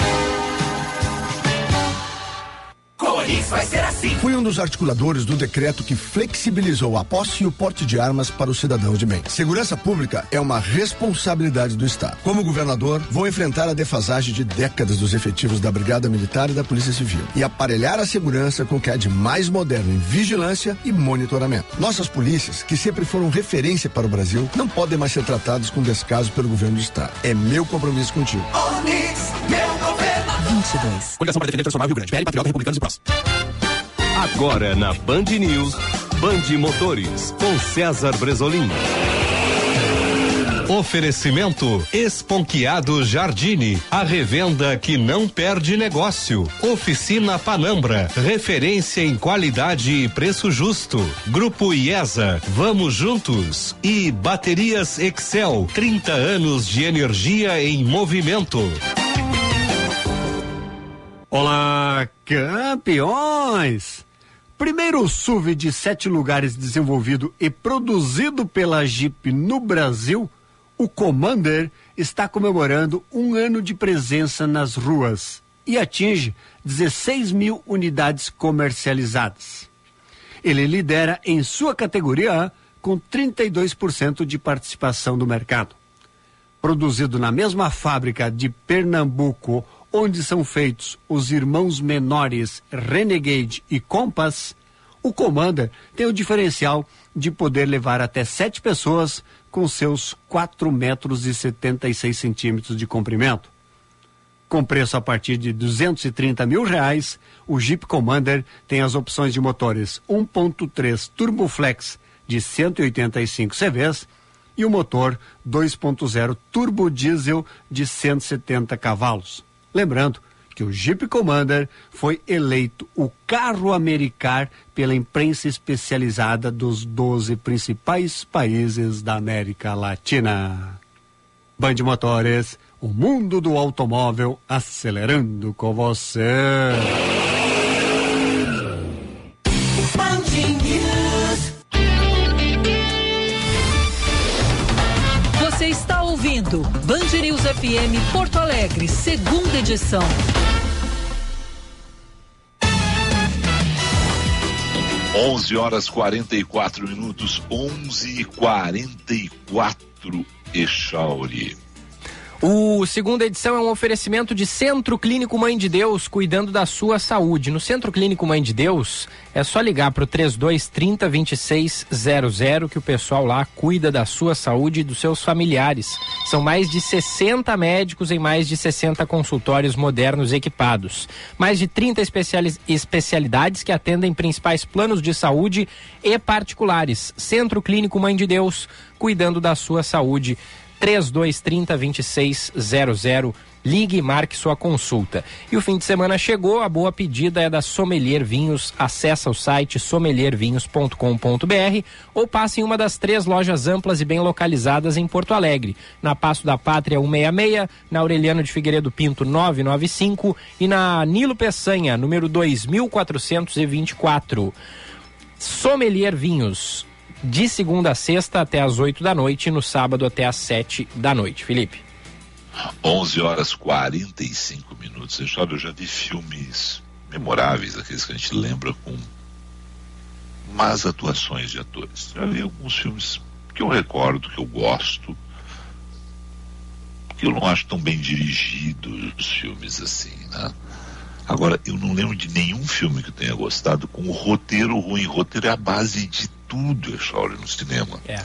Onix vai ser assim. Fui um dos articuladores do decreto que flexibilizou a posse e o porte de armas para o cidadão de bem. Segurança pública é uma responsabilidade do Estado. Como governador, vou enfrentar a defasagem de décadas dos efetivos da Brigada Militar e da Polícia Civil e aparelhar a segurança com o que há de mais moderno em vigilância e monitoramento. Nossas polícias, que sempre foram referência para o Brasil, não podem mais ser tratadas com descaso pelo governo do Estado. É meu compromisso contigo. Onix, meu. 22. Coligação para defender o Nacional Rio Grande. PL, Patriota, Republicanos e Prós. Agora na Band News, Band Motores, com César Bresolim. Oferecimento Esponquiado Jardine, a revenda que não perde negócio. Oficina Panambra, referência em qualidade e preço justo. Grupo IESA, vamos juntos. E Baterias Excel, 30 anos de energia em movimento. Olá, campeões! Primeiro SUV de sete lugares desenvolvido e produzido pela Jeep no Brasil, o Commander está comemorando um ano de presença nas ruas e atinge 16 mil unidades comercializadas. Ele lidera em sua categoria A com 32% de participação do mercado. Produzido na mesma fábrica de Pernambuco, onde são feitos os irmãos menores Renegade e Compass, o Commander tem o diferencial de poder levar até sete pessoas com seus 4 metros e 76 centímetros de comprimento. Com preço a partir de 230 mil reais, o Jeep Commander tem as opções de motores 1.3 Turboflex de 185 CVs e o motor 2.0 turbo diesel de 170 cavalos. Lembrando que o Jeep Commander foi eleito o carro americano pela imprensa especializada dos 12 principais países da América Latina. Band Motores, o mundo do automóvel acelerando com você. Você ouvindo Band News FM Porto Alegre, segunda edição. Onze horas 44 minutos, onze e quarenta e quatro, Echauri. O segunda edição é um oferecimento de Centro Clínico Mãe de Deus, cuidando da sua saúde. No Centro Clínico Mãe de Deus, é só ligar para o 3230 2600 que o pessoal lá cuida da sua saúde e dos seus familiares. São mais de 60 médicos em mais de 60 consultórios modernos equipados. Mais de 30 especiali especialidades que atendem principais planos de saúde e particulares. Centro Clínico Mãe de Deus, cuidando da sua saúde. 3230 2600. Ligue e marque sua consulta. E o fim de semana chegou, a boa pedida é da Sommelier Vinhos. Acesse o site sommeliervinhos.com.br ou passe em uma das três lojas amplas e bem localizadas em Porto Alegre. Na Passo da Pátria 166, na Aureliano de Figueiredo Pinto 995 e na Nilo Peçanha, número 2424. Sommelier Vinhos de segunda a sexta até às 8 da noite e no sábado até às 7 da noite. Felipe. 11 horas 45 minutos. Eu já, eu já vi filmes memoráveis, aqueles que a gente lembra com más atuações de atores. Já vi alguns filmes que eu recordo, que eu gosto, que eu não acho tão bem dirigidos os filmes assim, né? Agora, eu não lembro de nenhum filme que eu tenha gostado com o roteiro ruim. Roteiro é a base de tudo, Echauri, no cinema. É.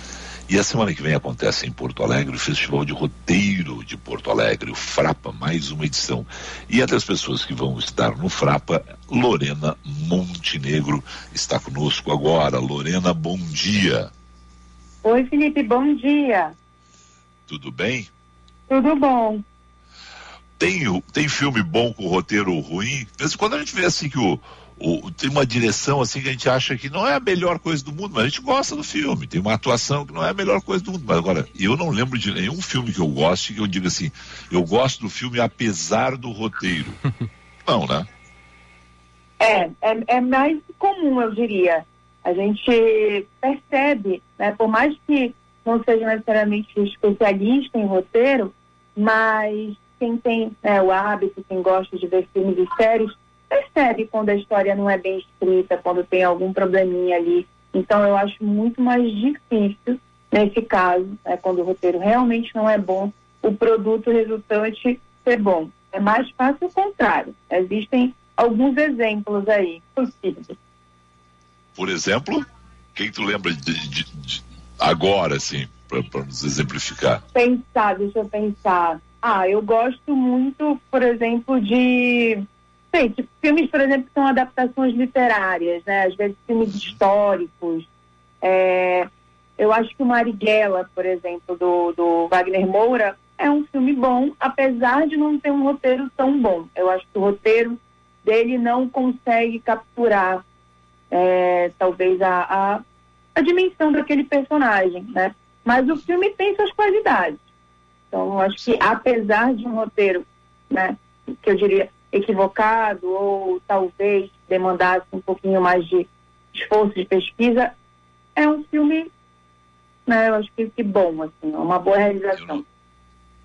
E a semana que vem acontece em Porto Alegre o Festival de Roteiro de Porto Alegre, o Frapa, mais uma edição. E entre as pessoas que vão estar no Frapa, Lorena Montenegro está conosco agora. Lorena, bom dia. Oi, Felipe, bom dia. Tudo bem? Tudo bom. Tem, tem filme bom com roteiro ruim? Mas quando a gente vê assim que o, o, tem uma direção assim que a gente acha que não é a melhor coisa do mundo, mas a gente gosta do filme. Tem uma atuação que não é a melhor coisa do mundo. Mas agora, eu não lembro de nenhum filme que eu goste que eu diga assim, eu gosto do filme apesar do roteiro. (laughs) não, né? É, é, é mais comum, eu diria. A gente percebe, né, por mais que não seja necessariamente especialista em roteiro, mas quem tem né, o hábito, quem gosta de ver filmes e séries, percebe quando a história não é bem escrita, quando tem algum probleminha ali. Então eu acho muito mais difícil nesse caso, né, quando o roteiro realmente não é bom, o produto resultante ser bom. É mais fácil o contrário. Existem alguns exemplos aí possíveis. Por exemplo, quem tu lembra de, de- de- agora, assim, para nos exemplificar? Pensar, deixa eu pensar. Ah, eu gosto muito, por exemplo, de. Tipo, filmes, por exemplo, são adaptações literárias, né? Às vezes filmes históricos. É, eu acho que o Marighella, por exemplo, do, do Wagner Moura, é um filme bom, apesar de não ter um roteiro tão bom. Eu acho que o roteiro dele não consegue capturar, é, talvez, a, a, a dimensão daquele personagem, né? Mas o filme tem suas qualidades. Então, eu acho que, apesar de um roteiro, né, que eu diria equivocado ou talvez demandasse um pouquinho mais de esforço de pesquisa, é um filme, né, eu acho que, que bom, assim, é uma boa realização.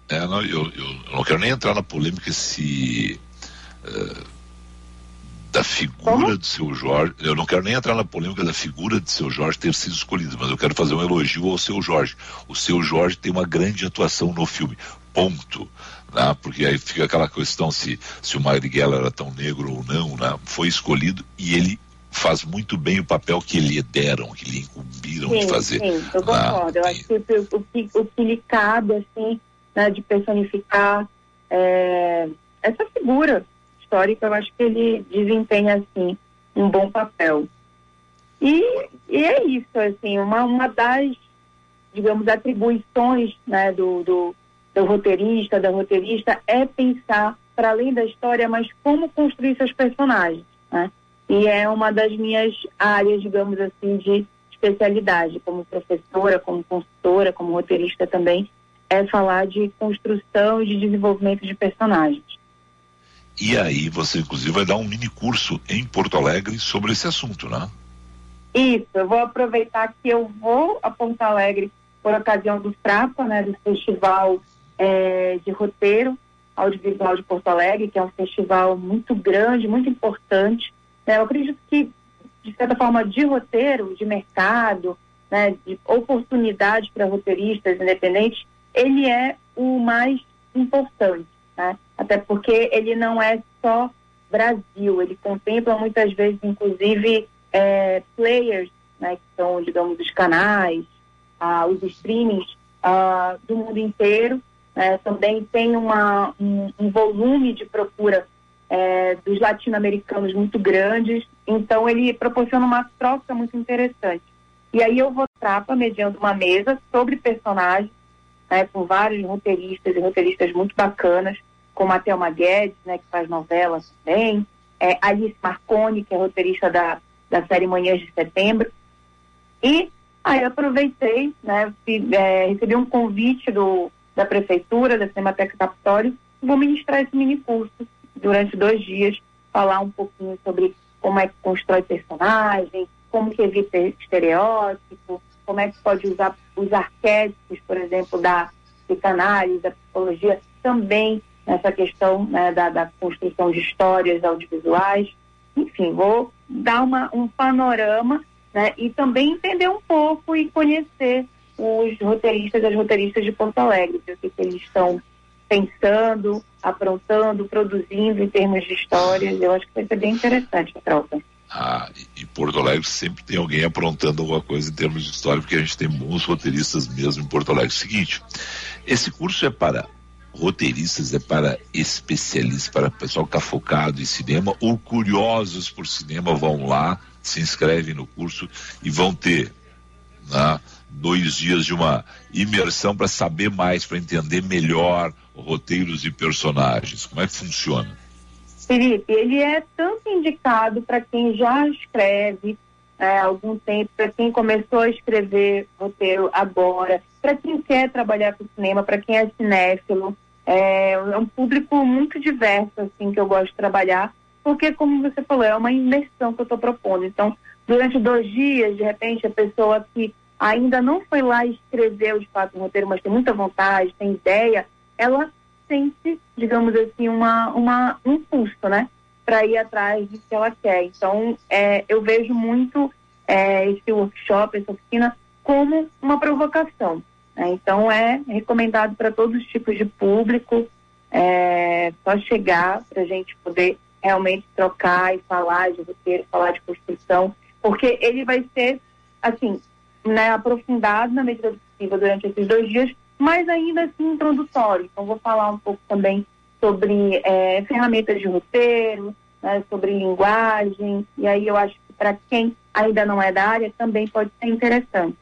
É, não, eu, eu, eu não quero nem entrar na polêmica se eh, da figura do seu Jorge. Eu não quero nem entrar na polêmica da figura de seu Jorge ter sido escolhido, mas eu quero fazer um elogio ao seu Jorge. O seu Jorge tem uma grande atuação no filme. Ponto. Né? Porque aí fica aquela questão se, se o Marighella era tão negro ou não, né? Foi escolhido e ele faz muito bem o papel que lhe deram, que lhe incumbiram de fazer. Sim, eu né? concordo. Eu acho que o, o, que- o que lhe cabe, assim, né, de personificar é, essa figura histórica, eu acho que ele desempenha, assim, um bom papel. E, e é isso, assim, uma, uma das, digamos, atribuições né, do, do, do roteirista, da roteirista, é pensar para além da história, mas como construir seus personagens, né? E é uma das minhas áreas, digamos assim, de especialidade, como professora, como consultora, como roteirista também, é falar de construção e de desenvolvimento de personagens. E aí você inclusive vai dar um mini curso em Porto Alegre sobre esse assunto, né? Isso, eu vou aproveitar que eu vou a Porto Alegre por ocasião do Frapa, né, do Festival eh, de Roteiro Audiovisual de Porto Alegre, que é um festival muito grande, muito importante. né? Eu acredito que, de certa forma, de roteiro, de mercado, né, de oportunidade para roteiristas independentes, ele é o mais importante, né? Até porque ele não é só Brasil, ele contempla muitas vezes, inclusive, eh, players, né, que são, digamos, os canais, ah, os streamings ah, do mundo inteiro. Né? também tem uma, um, um volume de procura eh, dos latino-americanos muito grandes, então ele proporciona uma troca muito interessante. E aí eu vou trapa mediando uma mesa sobre personagens, né, com vários roteiristas e roteiristas muito bacanas, como a Thelma Guedes, né, que faz novela também, é, Alice Marconi, que é roteirista da, da série Manhãs de Setembro. E aí eu aproveitei, né, é, recebi um convite do, da prefeitura, da Cinemateca Capitólio, vou ministrar esse mini curso durante dois dias, falar um pouquinho sobre como é que constrói personagem, como que evita estereótipo, como é que pode usar os arquétipos, por exemplo, da psicanálise, da psicologia, também nessa questão né, da, da construção de histórias audiovisuais. Enfim, vou dar uma, um panorama né, e também entender um pouco e conhecer os roteiristas e as roteiristas de Porto Alegre, o que, que eles estão pensando, aprontando, produzindo em termos de histórias. Eu acho que vai ser bem interessante a troca. Ah, e- Porto Alegre sempre tem alguém aprontando alguma coisa em termos de história, porque a gente tem bons roteiristas mesmo em Porto Alegre. Seguinte, esse curso é para roteiristas, é para especialistas, para pessoal que está focado em cinema ou curiosos por cinema vão lá, se inscrevem no curso e vão ter né, dois dias de uma imersão para saber mais, para entender melhor roteiros e personagens. Como é que funciona? Felipe, ele é tanto indicado para quem já escreve é, algum tempo, para quem começou a escrever roteiro agora, para quem quer trabalhar com cinema, para quem é cinéfilo. É, é um público muito diverso, assim, que eu gosto de trabalhar, porque, como você falou, é uma imersão que eu estou propondo. Então, durante dois dias, de repente, a pessoa que ainda não foi lá e escreveu de roteiro, mas tem muita vontade, tem ideia, ela sente, digamos assim, uma, uma, um impulso, né? para ir atrás do que ela quer. Então, é, eu vejo muito é, esse workshop, essa oficina, como uma provocação. né? Então, é recomendado para todos os tipos de público, é só chegar para a gente poder realmente trocar e falar de roteiro, falar de construção, porque ele vai ser, assim, né, aprofundado na medida do possível durante esses dois dias, mas ainda assim introdutório. Então, vou falar um pouco também sobre é, ferramentas de roteiro, né, sobre linguagem, e aí eu acho que para quem ainda não é da área também pode ser interessante.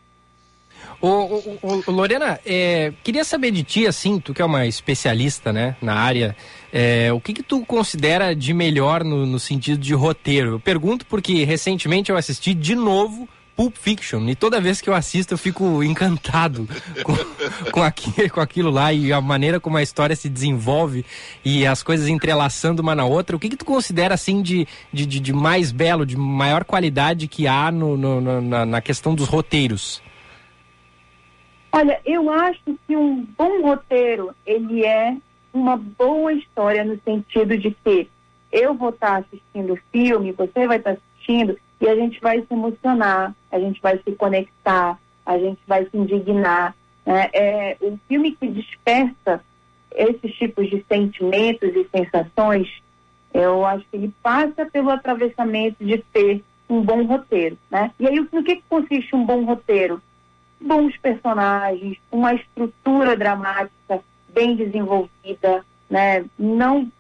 Ô, ô, ô, Lorena, é, queria saber de ti, assim, tu que é uma especialista, né, na área, é, o que que tu considera de melhor no, no sentido de roteiro? Eu pergunto porque recentemente eu assisti de novo Pulp Fiction e toda vez que eu assisto eu fico encantado (laughs) com, com, aqui, com aquilo lá e a maneira como a história se desenvolve e as coisas entrelaçando uma na outra. O que que tu considera, assim, de, de, de- mais belo, de maior qualidade que há no- no- na, na questão dos roteiros? Olha, eu acho que um bom roteiro, ele é uma boa história no sentido de que eu vou estar assistindo o filme, você vai estar assistindo e a gente vai se emocionar, a gente vai se conectar, a gente vai se indignar. Né? É um filme que desperta esses tipos de sentimentos e sensações, eu acho que ele passa pelo atravessamento de ter um bom roteiro, né? E aí, no que, que consiste um bom roteiro? bons personagens, uma estrutura dramática bem desenvolvida, né? Não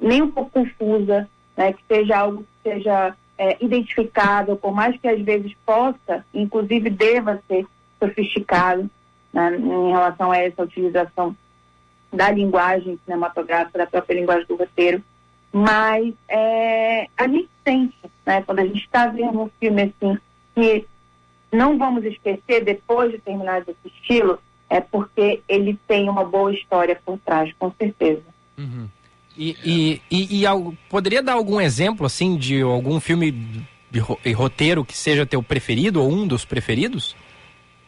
nem um pouco confusa, né? Que seja algo que seja é, identificável, por mais que às vezes possa, inclusive deva ser sofisticado né? em relação a essa utilização da linguagem cinematográfica, da própria linguagem do roteiro. Mas é, a gente sente, né? Quando a gente está vendo um filme assim que não vamos esquecer, depois de terminar de assisti-lo, é porque ele tem uma boa história por trás, com certeza. E, e, e, e algo- poderia dar algum exemplo, assim, de algum filme de ro- e roteiro que seja teu preferido ou um dos preferidos?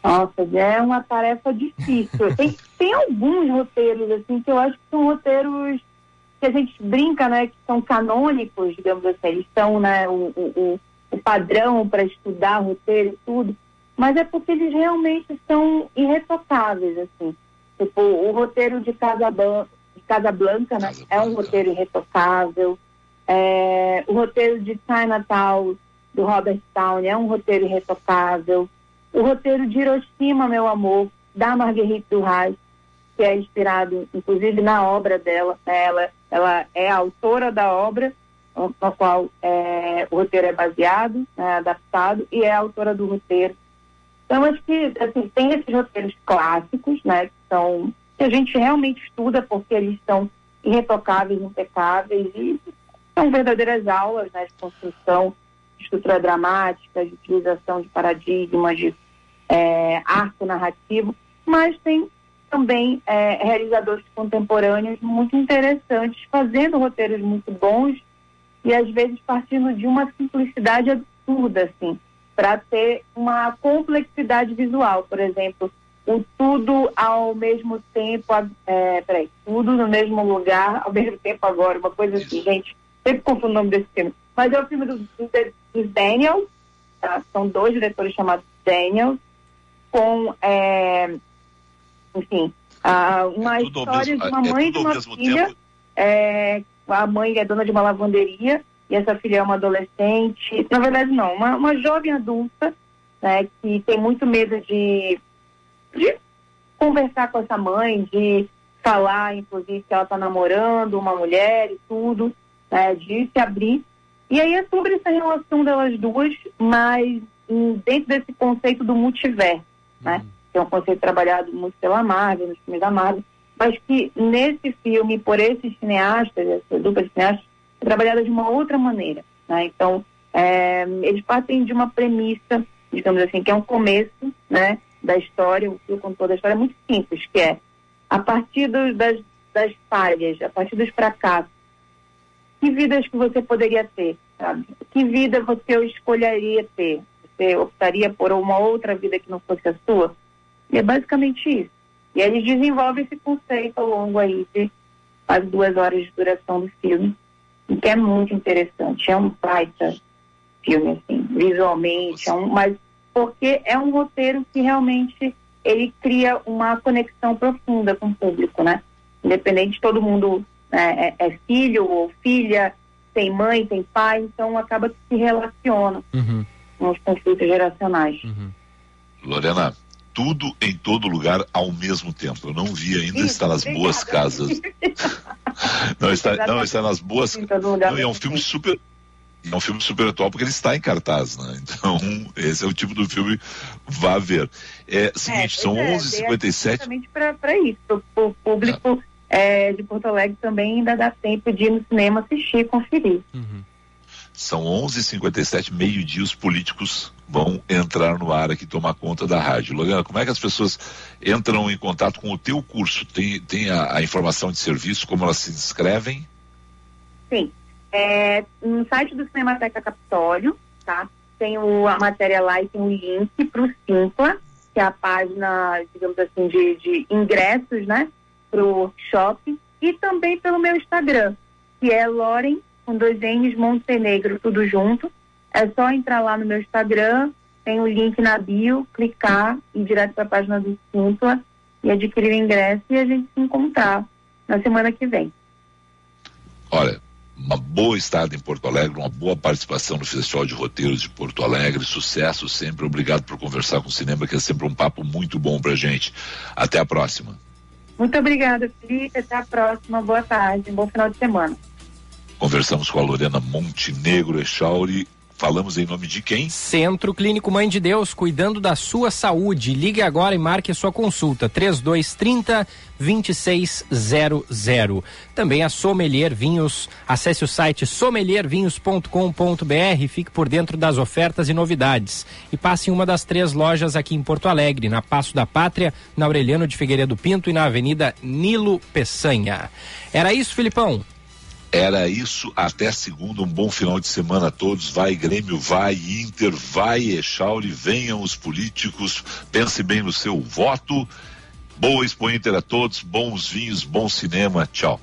Nossa, é uma tarefa difícil. tem, tem alguns roteiros, assim, que eu acho que são roteiros que a gente brinca, né, que são canônicos, digamos assim, eles são, né, o, o- o padrão para estudar roteiro e tudo, mas é porque eles realmente são irretocáveis, assim. Tipo, o roteiro de Casablanca, de Casablanca né, é um roteiro irretocável. É, o roteiro de Chinatown, do Robert Downey, é um roteiro irretocável. O roteiro de Hiroshima, meu amor, da Marguerite Duras, que é inspirado, inclusive, na obra dela. né? Ela, ela é a autora da obra, na qual é, o roteiro é baseado, né, adaptado, e é a autora do roteiro. Então, acho que assim, tem esses roteiros clássicos, né, que são que a gente realmente estuda porque eles são irretocáveis, impecáveis e são verdadeiras aulas né, de construção de estrutura dramática, de utilização de paradigmas, de é, arco narrativo, mas tem também é, realizadores contemporâneos muito interessantes, fazendo roteiros muito bons e às vezes partindo de uma simplicidade absurda, assim, para ter uma complexidade visual. Por exemplo, o tudo ao mesmo tempo, a- é, peraí, tudo no mesmo lugar ao mesmo tempo agora, uma coisa assim, gente, sempre confundo o nome desse filme. Mas é o filme dos, dos, dos Daniels, tá? são dois diretores chamados Daniels, com, é, enfim, ah, uma ao história mesmo- de uma é mãe e de uma filha. É, a mãe é dona de uma lavanderia e essa filha é uma adolescente. Na verdade, não, uma, uma jovem adulta, né, que tem muito medo de, de conversar com essa mãe, de falar, inclusive, que ela está namorando uma mulher e tudo, né, de se abrir. E aí é sobre essa relação delas duas, mas hum, dentro desse conceito do multiverso, né? Que é um conceito trabalhado muito pela Marvel, nos filmes da Marvel, mas que nesse filme, por esses cineastas, essa dupla de cineastas, é trabalhada de uma outra maneira, né? Então, é, eles partem de uma premissa, digamos assim, que é um começo, né? Da história, o fio contou da história é muito simples, que é a partir dos- das, das falhas, a partir dos fracassos, que vidas que você poderia ter, sabe? Que vida você escolheria ter? Você optaria por uma outra vida que não fosse a sua? E é basicamente isso. E aí eles desenvolvem esse conceito ao longo aí de quase duas horas de duração do filme. e que é muito interessante. É um baita filme, assim, visualmente, é um, mas porque é um roteiro que realmente ele cria uma conexão profunda com o público, né? Independente, todo mundo né, é, é, filho ou filha, tem mãe, tem pai, então acaba que se relaciona uhum. com os conflitos geracionais. Uhum. Lorena, tudo em todo lugar ao mesmo tempo. Eu não vi ainda, está nas boas casas. (laughs) não, está, não, está nas boas não, É um filme super. É um filme super atual porque ele está em cartaz, né? Então, (laughs) esse é o tipo do filme vá ver. É seguinte, é, são é, 11h57. Justamente para isso, para o público é, de Porto Alegre também ainda dá tempo de ir no cinema assistir, conferir. Uhum. São 11h57, meio-dia, os políticos vão entrar no ar aqui tomar conta da rádio. Lorena, como é que as pessoas entram em contato com o teu curso? Tem, tem a, a informação de serviço, como elas se inscrevem? Sim. É, no site do Cinemateca Capitólio, tá? Tem o, a matéria lá e tem o link para o Simpla, que é a página, digamos assim, de, de ingressos, né? Para o workshop. E também pelo meu Instagram, que é Loren, com dois N's, Montenegro, tudo junto. É só entrar lá no meu Instagram, tem o link na bio, clicar, ir direto para a página do Simpla e adquirir o ingresso e a gente se encontrar na semana que vem. Olha, uma boa estada em Porto Alegre, uma boa participação no Festival de Roteiros de Porto Alegre, sucesso sempre, obrigado por conversar com o cinema, que é sempre um papo muito bom pra gente. Até a próxima. Muito obrigada, Felipe, até a próxima, boa tarde, bom final de semana. Conversamos com a Lorena Montenegro Echauri, Falamos em nome de quem? Centro Clínico Mãe de Deus, cuidando da sua saúde. Ligue agora e marque sua consulta. 3230 2600. Também a Sommelier Vinhos. Acesse o site sommeliervinhos.com.br. Fique por dentro das ofertas e novidades. E passe em uma das três lojas aqui em Porto Alegre, na Passo da Pátria, na Aureliano de Figueiredo Pinto e na Avenida Nilo Peçanha. Era isso, Filipão? Era isso, até segunda, um bom final de semana a todos. Vai Grêmio, vai Inter, vai Echauri, venham os políticos, pense bem no seu voto. Boa Expo Inter a todos, bons vinhos, bom cinema, tchau.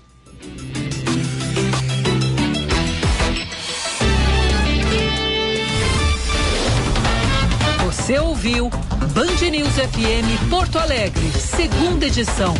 Você ouviu Band News FM Porto Alegre, segunda edição.